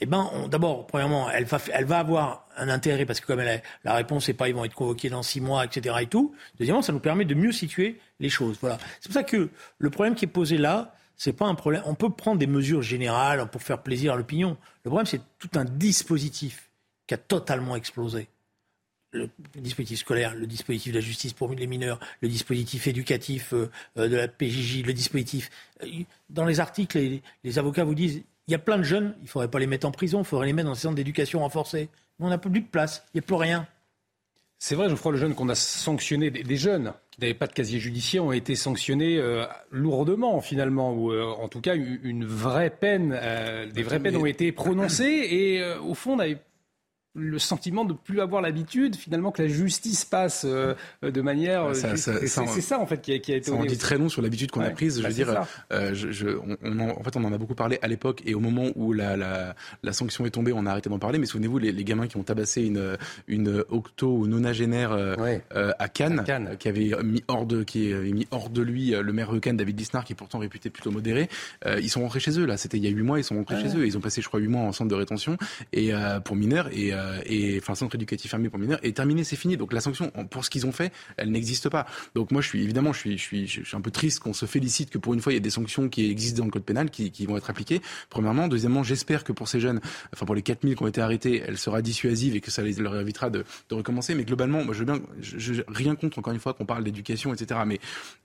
eh ben, d'abord, premièrement, elle va, elle va avoir un intérêt parce que comme elle la réponse n'est pas, ils vont être convoqués dans six mois, etc. et tout. Deuxièmement, ça nous permet de mieux situer les choses. Voilà. C'est pour ça que le problème qui est posé là, c'est pas un problème. On peut prendre des mesures générales pour faire plaisir à l'opinion. Le problème, c'est tout un dispositif qui a totalement explosé le dispositif scolaire, le dispositif de la justice pour les mineurs, le dispositif éducatif euh, euh, de la PJJ, le dispositif. Euh, dans les articles, les, avocats vous disent Il y a plein de jeunes, il ne faudrait pas les mettre en prison, il faudrait les mettre dans des centres d'éducation renforcés. Mais on n'a plus de place, il n'y a plus rien. C'est vrai, Geoffroy jeune qu'on a sanctionné, des, jeunes qui n'avaient pas de casier judiciaire ont été sanctionnés euh, lourdement finalement, ou euh, en tout cas une, vraie peine, euh, des vraies peines ont été prononcées et au fond on avait le sentiment de plus avoir l'habitude finalement que la justice passe euh, de manière c'est ça, en fait qui a, qui a été on dit très long sur l'habitude qu'on a prise. Je bah, veux dire euh, je, on, en, fait on en a beaucoup parlé à l'époque et au moment où la, la, la sanction est tombée on a arrêté d'en parler. Mais souvenez-vous les, les, gamins qui ont tabassé une une octo ou nonagénaire euh, à, Cannes, qui avait mis hors de qui avait mis hors de lui le maire de Cannes David Lisnard qui est pourtant réputé plutôt modéré ils sont rentrés chez eux là. C'était il y a huit mois ils sont rentrés chez eux ils ont passé je crois huit mois en centre de rétention et pour mineurs. Et euh, et enfin centre éducatif fermé pour mineurs est terminé, c'est fini. Donc la sanction pour ce qu'ils ont fait, elle n'existe pas. Donc moi je suis évidemment je suis je suis je suis un peu triste qu'on se félicite que pour une fois il y ait des sanctions qui existent dans le code pénal qui, qui vont être appliquées. Premièrement, deuxièmement, j'espère que pour ces jeunes, enfin pour les 4000 qui ont été arrêtés, elle sera dissuasive et que ça les, leur évitera de, de recommencer. Mais globalement, moi je veux bien, je, rien contre encore une fois qu'on parle d'éducation, etc. Mais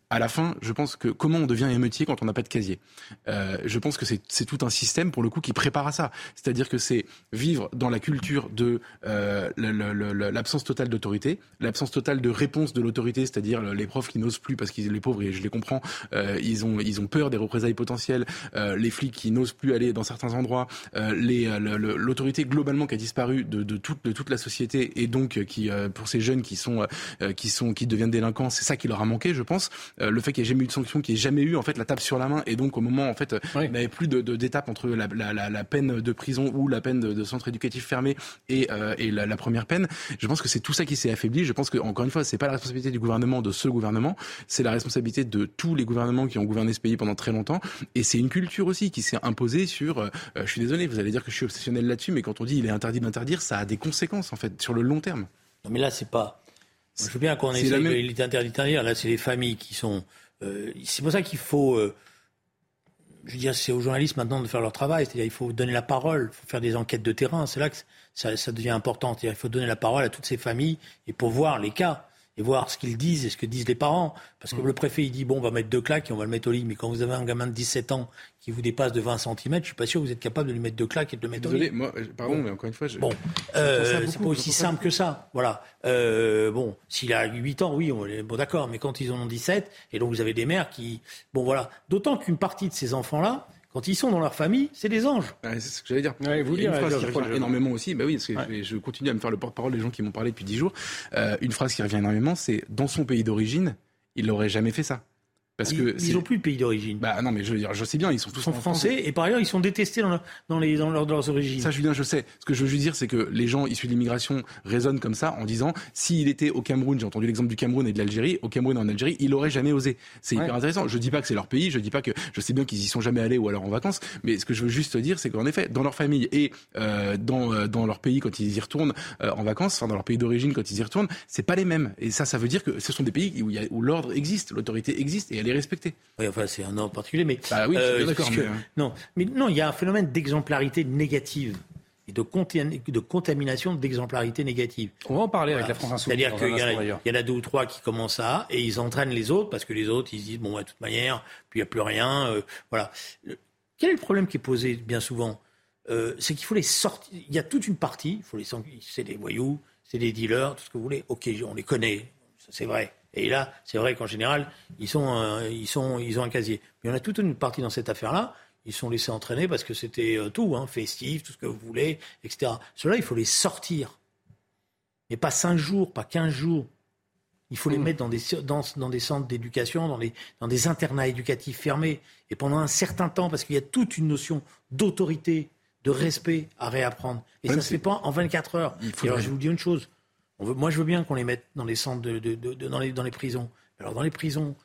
à la fin, je pense que comment on devient émeutier quand on n'a pas de casier? Euh, Je pense que c'est tout un système pour le coup qui prépare à ça. C'est-à-dire que c'est vivre dans la culture de euh, l'absence totale d'autorité, l'absence totale de réponse de l'autorité, c'est-à-dire les profs qui n'osent plus parce qu'ils les pauvres et je les comprends, euh, ils ont ils ont peur des représailles potentielles, euh, les flics qui n'osent plus aller dans certains endroits, euh, les l'autorité globalement qui a disparu de, de, toute de toute la société et donc qui pour ces jeunes qui sont qui sont qui deviennent délinquants, c'est ça qui leur a manqué, je pense. Euh, le fait qu'il n'y ait jamais eu de sanction, qu'il n'y ait jamais eu en fait la tape sur la main, et donc au moment en fait, il n'y avait plus de d'étape entre la, la, la, peine de prison ou la peine de, centre éducatif fermé et, euh, et la, première peine. Je pense que c'est tout ça qui s'est affaibli. Je pense que encore une fois, c'est pas la responsabilité du gouvernement de ce gouvernement, c'est la responsabilité de tous les gouvernements qui ont gouverné ce pays pendant très longtemps. Et c'est une culture aussi qui s'est imposée sur. Euh, je suis désolé, vous allez dire que je suis obsessionnel là-dessus, mais quand on dit il est interdit d'interdire, ça a des conséquences en fait sur le long terme. Non, mais là, c'est pas. Je veux bien qu'on ait même... il est interdit d'interdire. Là, c'est les familles qui sont euh, c'est pour ça qu'il faut, euh, je veux dire, c'est aux journalistes maintenant de faire leur travail. C'est-à-dire, il faut donner la parole, il faut faire des enquêtes de terrain. C'est là que ça, ça devient important. il faut donner la parole à toutes ces familles et pour voir les cas et voir ce qu'ils disent et ce que disent les parents. Parce que mm. le préfet, il dit, bon, on va mettre deux claques et on va le mettre au lit. Mais quand vous avez un gamin de 17 ans qui vous dépasse de 20 cm, je suis pas sûr que vous êtes capable de lui mettre deux claques et de le mettre au lit. moi, pardon, mais encore une fois, je... Bon, euh, c'est pas aussi simple que ça. Voilà. Euh, bon, s'il a 8 ans, oui, on est bon d'accord, mais quand ils en ont 17, et donc vous avez des mères qui... Bon, voilà. D'autant qu'une partie de ces enfants-là, quand ils sont dans leur famille, c'est des anges. c'est ce que j'allais dire. vous une phrase qui revient énormément aussi, bah oui, parce que je continue à me faire le porte-parole des gens qui m'ont parlé depuis dix jours. Euh, une phrase qui revient énormément, c'est dans son pays d'origine, il n'aurait jamais fait ça. Parce que ils n'ont plus de pays d'origine. Bah non, mais je veux dire, je sais bien, ils sont tous sont français, et par ailleurs ils sont détestés dans, dans, les, dans, leurs origines. Ça, Julien, je sais. Ce que je veux juste dire, c'est que les gens issus de l'immigration raisonnent comme ça en disant s'il était au Cameroun, j'ai entendu l'exemple du Cameroun et de l'Algérie, au Cameroun et en Algérie, il aurait jamais osé. C'est hyper intéressant. Je dis pas que c'est leur pays, je dis pas que je sais bien qu'ils y sont jamais allés ou alors en vacances, mais ce que je veux juste dire, c'est qu'en effet, dans leur famille et euh, dans euh, dans leur pays quand ils y retournent euh, en vacances, enfin dans leur pays d'origine quand ils y retournent, c'est pas les mêmes. Et ça, ça veut dire que ce sont des pays où, où l'ordre existe, l'autorité existe et elle est respectée enfin c'est un ordre particulier, mais bah oui, euh, d'accord. Euh, non, mais non, il y a un phénomène d'exemplarité négative et de, de contamination d'exemplarité négative. On va en parler avec la France Insoumise. C'est-à-dire qu'il y, en a deux ou trois qui commencent à et ils entraînent les autres parce que les autres ils se disent bon bah, de toute manière puis il n'y a plus rien, euh, voilà. Quel est le problème qui est posé bien souvent C'est qu'il faut les sortir. Il y a toute une partie, il faut les c'est des voyous, c'est des dealers, tout ce que vous voulez. Ok, on les connaît, c'est vrai. Et là, c'est vrai qu'en général, ils, sont, euh, ils, sont, ils ont un casier. Mais on a toute une partie dans cette affaire-là. Ils sont laissés entraîner parce que c'était euh, tout, hein, festif, tout ce que vous voulez, etc. Cela, il faut les sortir. Mais pas cinq jours, pas quinze jours. Il faut les mmh. mettre dans des, dans, dans des centres d'éducation, dans, dans des internats éducatifs fermés. Et pendant un certain temps, parce qu'il y a toute une notion d'autorité, de respect à réapprendre. Et ça ne se fait pas en 24 heures. alors, je vous dis une chose moi, je veux bien qu'on les mette dans les centres, de, dans, les, prisons. Alors, dans les prisons,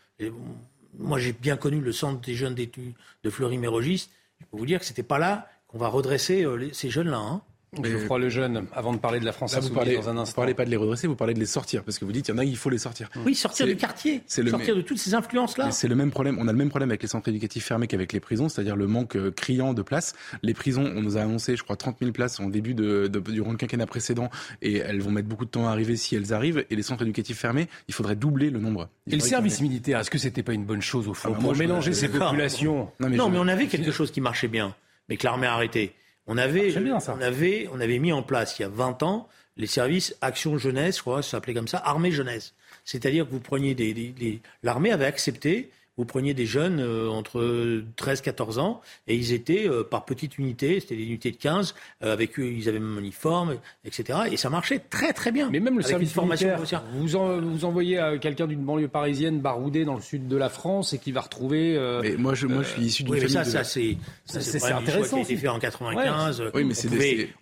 moi, j'ai bien connu le centre des jeunes d'études de Fleury-Mérogis. Je peux vous dire que c'était pas là qu'on va redresser euh, ces jeunes-là. Hein. Je crois le jeune, avant de parler de la France vous parlez, dans un instant. Vous parlez pas de les redresser, vous parlez de les sortir, parce que vous dites il y en a, il faut les sortir. Oui, sortir du quartier, sortir de toutes ces influences-là. C'est le même problème. On a le même problème avec les centres éducatifs fermés qu'avec les prisons, c'est-à-dire le manque euh, criant de places. Les prisons, on nous a annoncé, je crois, 30 000 places en début de, de, durant le quinquennat précédent, et elles vont mettre beaucoup de temps à arriver si elles arrivent. Et les centres éducatifs fermés, il faudrait doubler le nombre. et le service militaire, est-ce que c'était pas une bonne chose au fond ah bah pour mélanger ces populations Non, mais, on avait quelque chose qui marchait bien. mais que l'armée a arrêté. On avait, on, avait, on avait mis en place il y a 20 ans les services Action Jeunesse, je crois, ça s'appelait comme ça, Armée Jeunesse. C'est-à-dire que vous preniez des l'armée avait accepté vous preniez des jeunes euh, entre 13 14 ans et ils étaient euh, par petite unité, c'était des unités de 15, euh, avec eux ils avaient même un uniforme, etc. Et ça marchait très très bien. Mais même le service formation vous, vous envoyez quelqu'un d'une banlieue parisienne baroudée dans le sud de la France et qui va retrouver. mais moi je, moi je suis issu d'une oui, ça, ça c'est intéressant. Qui a été fait en 95. Oui, mais c'est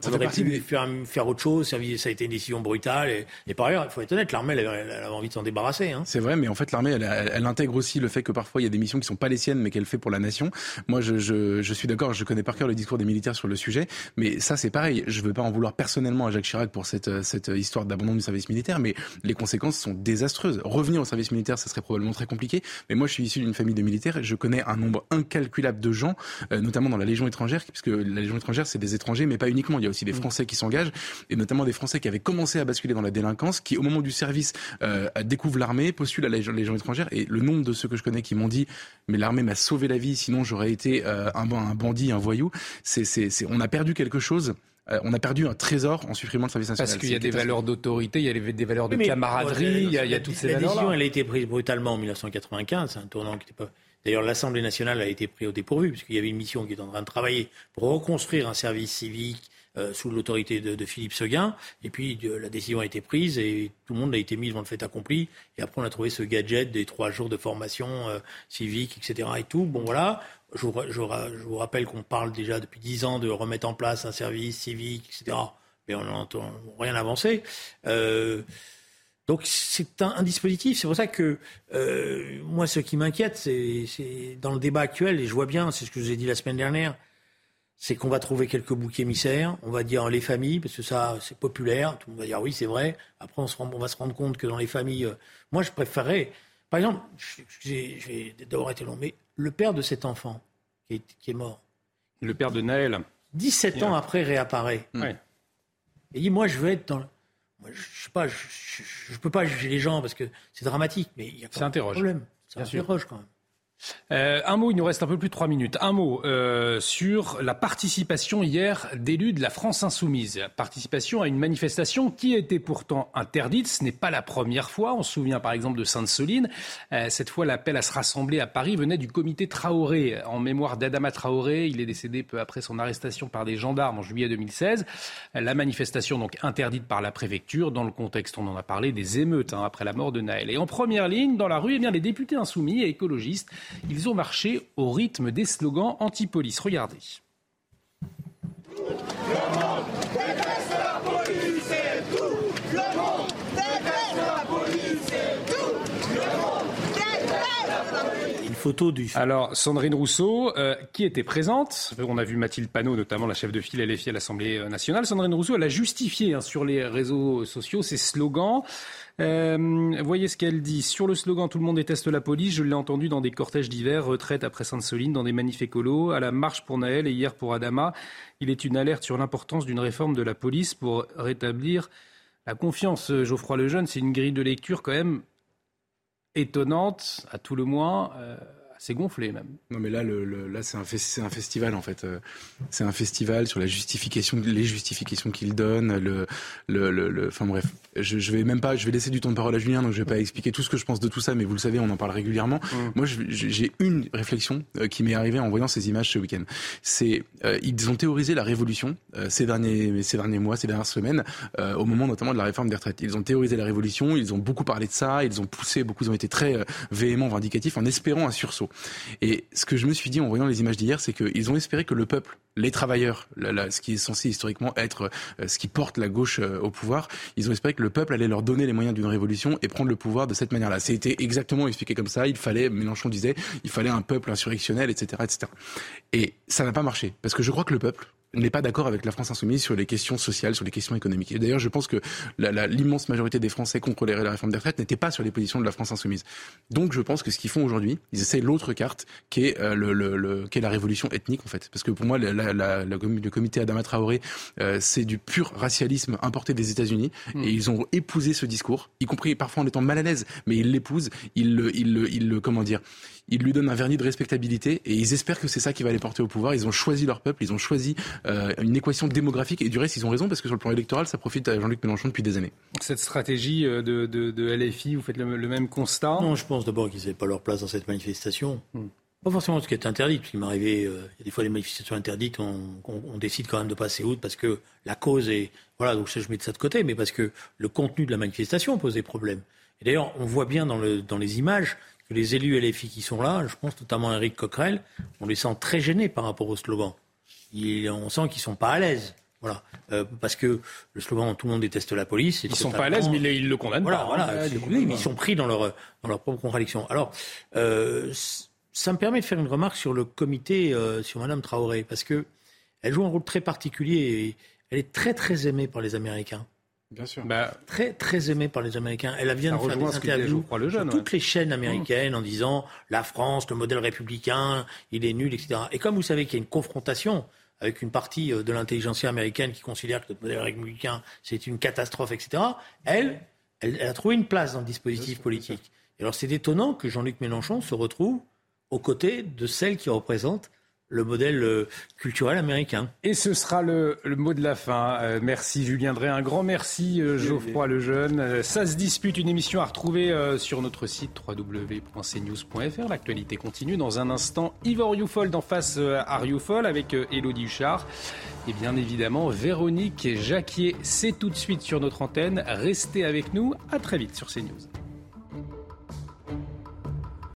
on aurait pu faire, faire, autre chose. Ça a été une décision brutale. Et, et par ailleurs, il faut être honnête, l'armée elle, avait envie de s'en débarrasser. Hein. C'est vrai, mais en fait l'armée elle, elle, intègre aussi le fait que parfois il y a des missions qui sont pas les siennes, mais qu'elle fait pour la nation. Moi, je, je, je suis d'accord, je connais par cœur le discours des militaires sur le sujet, mais ça, c'est pareil. Je veux pas en vouloir personnellement à Jacques Chirac pour cette, cette histoire d'abandon du service militaire, mais les conséquences sont désastreuses. Revenir au service militaire, ça serait probablement très compliqué, mais moi, je suis issu d'une famille de militaires et je connais un nombre incalculable de gens, euh, notamment dans la Légion étrangère, puisque la Légion étrangère, c'est des étrangers, mais pas uniquement. Il y a aussi des mm. Français qui s'engagent, et notamment des Français qui avaient commencé à basculer dans la délinquance, qui, au moment du service, euh, découvrent l'armée, postulent à la Légion étrangère, et le nombre de ceux que je connais qui m'ont dit, mais l'armée m'a sauvé la vie, sinon j'aurais été euh, un, un, bandit, un voyou. C'est, c'est, c'est, on a perdu quelque chose euh, on a perdu un trésor en supprimant le service national. Parce qu'il y a des valeurs d'autorité, il y a des valeurs de camaraderie, il y a, il y a toutes ces valeurs. La décision, elle a été prise brutalement en 1995. C'est un tournant qui n'était pas. D'ailleurs, l'Assemblée nationale a été prise au dépourvu, puisqu'il y avait une mission qui était en train de travailler pour reconstruire un service civique euh, sous l'autorité de, Philippe Seguin. Et puis la décision a été prise et tout le monde a été mis devant le fait accompli. Et après, on a trouvé ce gadget des trois jours de formation euh, civique, etc. Et tout. Bon, voilà. Je vous, rappelle qu'on parle déjà depuis dix ans de remettre en place un service civique, etc. Mais on n'a rien avancé. Euh, donc c'est un, dispositif. C'est pour ça que moi, ce qui m'inquiète, c'est dans le débat actuel, et je vois bien, c'est ce que je vous ai dit la semaine dernière, c'est qu'on va trouver quelques boucs émissaires, on va dire les familles, parce que ça, c'est populaire, tout le monde va dire oui, c'est vrai. Après, on, va se rendre compte que dans les familles, euh, moi, je préférerais, par exemple, je, vais d'abord été long, mais le père de cet enfant qui est, mort. Le père de Naël. 17 ans après réapparaît. Ouais. Et dit, moi, je veux être dans... Moi, je sais pas, je, ne peux pas juger les gens parce que c'est dramatique, mais il y a pas de problème. Ça interroge quand même. Euh, un mot, il nous reste un peu plus de trois minutes. Un mot euh, sur la participation hier d'élus de la France insoumise. Participation à une manifestation qui était pourtant interdite. Ce n'est pas la première fois. On se souvient par exemple de Sainte-Soline. Euh, cette fois, l'appel à se rassembler à Paris venait du comité Traoré en mémoire d'Adama Traoré. Il est décédé peu après son arrestation par des gendarmes en juillet 2016. La manifestation donc interdite par la préfecture dans le contexte, on en a parlé, des émeutes hein, après la mort de Naël. Et en première ligne, dans la rue, eh bien, les députés insoumis et écologistes ils ont marché au rythme des slogans anti-police. Regardez. Une photo du. Alors, Sandrine Rousseau, euh, qui était présente, on a vu Mathilde Panot, notamment la chef de file LFI à l'Assemblée nationale. Sandrine Rousseau, elle a justifié hein, sur les réseaux sociaux ses slogans. Euh, voyez ce qu'elle dit. Sur le slogan Tout le monde déteste la police, je l'ai entendu dans des cortèges d'hiver, retraite après Sainte-Soline, dans des manifs écolos, à la marche pour Naël et hier pour Adama. Il est une alerte sur l'importance d'une réforme de la police pour rétablir la confiance. Geoffroy Lejeune, c'est une grille de lecture quand même étonnante, à tout le moins. Euh, c'est gonflé même. Non mais là, le, là c'est un, un, festival en fait. Euh, c'est un festival sur la justification, les justifications qu'il donne. Le, le, le, enfin bref, je, je, vais même pas, je vais laisser du temps de parole à Julien, donc je vais pas expliquer tout ce que je pense de tout ça, mais vous le savez, on en parle régulièrement. Mmh. Moi, j'ai une réflexion euh, qui m'est arrivée en voyant ces images ce week-end. C'est euh, ils ont théorisé la révolution ces derniers ces derniers mois, ces dernières semaines, au moment notamment de la réforme des retraites. Ils ont théorisé la révolution, ils ont beaucoup parlé de ça, ils ont poussé, beaucoup ils ont été très véhéments, vindicatifs, en espérant un sursaut. Et ce que je me suis dit en voyant les images d'hier, c'est qu'ils ont espéré que le peuple, les travailleurs, ce qui est censé historiquement être euh, ce qui porte la gauche euh, au pouvoir, ils ont espéré que le peuple allait leur donner les moyens d'une révolution et prendre le pouvoir de cette manière-là. C'était exactement expliqué comme ça. Il fallait, Mélenchon disait, il fallait un peuple insurrectionnel, etc., etc. Et ça n'a pas marché parce que je crois que le peuple, n'est pas d'accord avec la France insoumise sur les questions sociales, sur les questions économiques. Et d'ailleurs, je pense que l'immense majorité des Français contre la réforme des retraites n'étaient pas sur les positions de la France insoumise. Donc, je pense que ce qu'ils font aujourd'hui, ils essayent l'autre carte, qui est, euh, le, le, qui est la révolution ethnique, en fait. Parce que pour moi, la, la, le comité Adama Traoré, euh, c'est du pur racialisme importé des États-Unis. Hmm. Et ils ont épousé ce discours, y compris parfois en étant mal à l'aise, mais ils l'épousent, ils le, ils le, ils le, comment dire, ils lui donnent un vernis de respectabilité et ils espèrent que c'est ça qui va les porter au pouvoir. Ils ont choisi leur peuple, ils ont choisi euh, une équation démographique et du reste, ils ont raison parce que sur le plan électoral, ça profite à Jean-Luc Mélenchon depuis des années. Cette stratégie euh, de, de, LFI, vous faites le, même constat? Non, je pense d'abord qu'ils n'avaient pas leur place dans cette manifestation. Hmm. Pas forcément ce qui est interdit, parce qu'il m'est arrivé, euh, il y a des fois des manifestations interdites, on, on, décide quand même de passer outre parce que la cause est. Voilà, donc je mets de ça de côté, mais parce que le contenu de la manifestation pose des problèmes. Et d'ailleurs, on voit bien dans, le, dans les images que les élus LFI qui sont là, je pense notamment à Eric Coquerel, on les sent très gênés par rapport au slogan. on sent qu'ils sont pas à l'aise. Voilà, euh, parce que le slogan tout le monde déteste la police. Ils sont pas à l'aise, mais ils, le condamnent voilà, Voilà, ils sont pris dans leur dans leur propre contradiction. Alors, euh, ça me permet de faire une remarque sur le comité euh, sur Madame Traoré, parce que elle joue un rôle très particulier et elle est très très aimée par les Américains. Bien sûr. Bah, très très aimée par les Américains. Elle vient de faire des interviews sur toutes les chaînes américaines en disant la France, le modèle républicain, il est nul, etc. Et comme vous savez qu'il y a une confrontation avec une partie euh, de l'intelligence américaine qui considère que notre modèle républicain c'est une catastrophe, etc. Elle, elle, elle, a trouvé une place dans le dispositif politique. Et alors c'est étonnant que Jean-Luc Mélenchon se retrouve aux côtés de celle qui représente le modèle euh, culturel américain. Et ce sera le, mot de la fin. Euh, merci Julien Drey, un grand merci euh, Geoffroy Lejeune. ça se dispute, une émission à retrouver sur notre site www.cnews.fr. L'actualité continue. Dans un instant, Yvor Youfol en face à Rioufol avec Elodie Huchard. Et bien évidemment, Véronique Jacquier. C'est tout de suite sur notre antenne. Restez avec nous. À très vite sur CNews.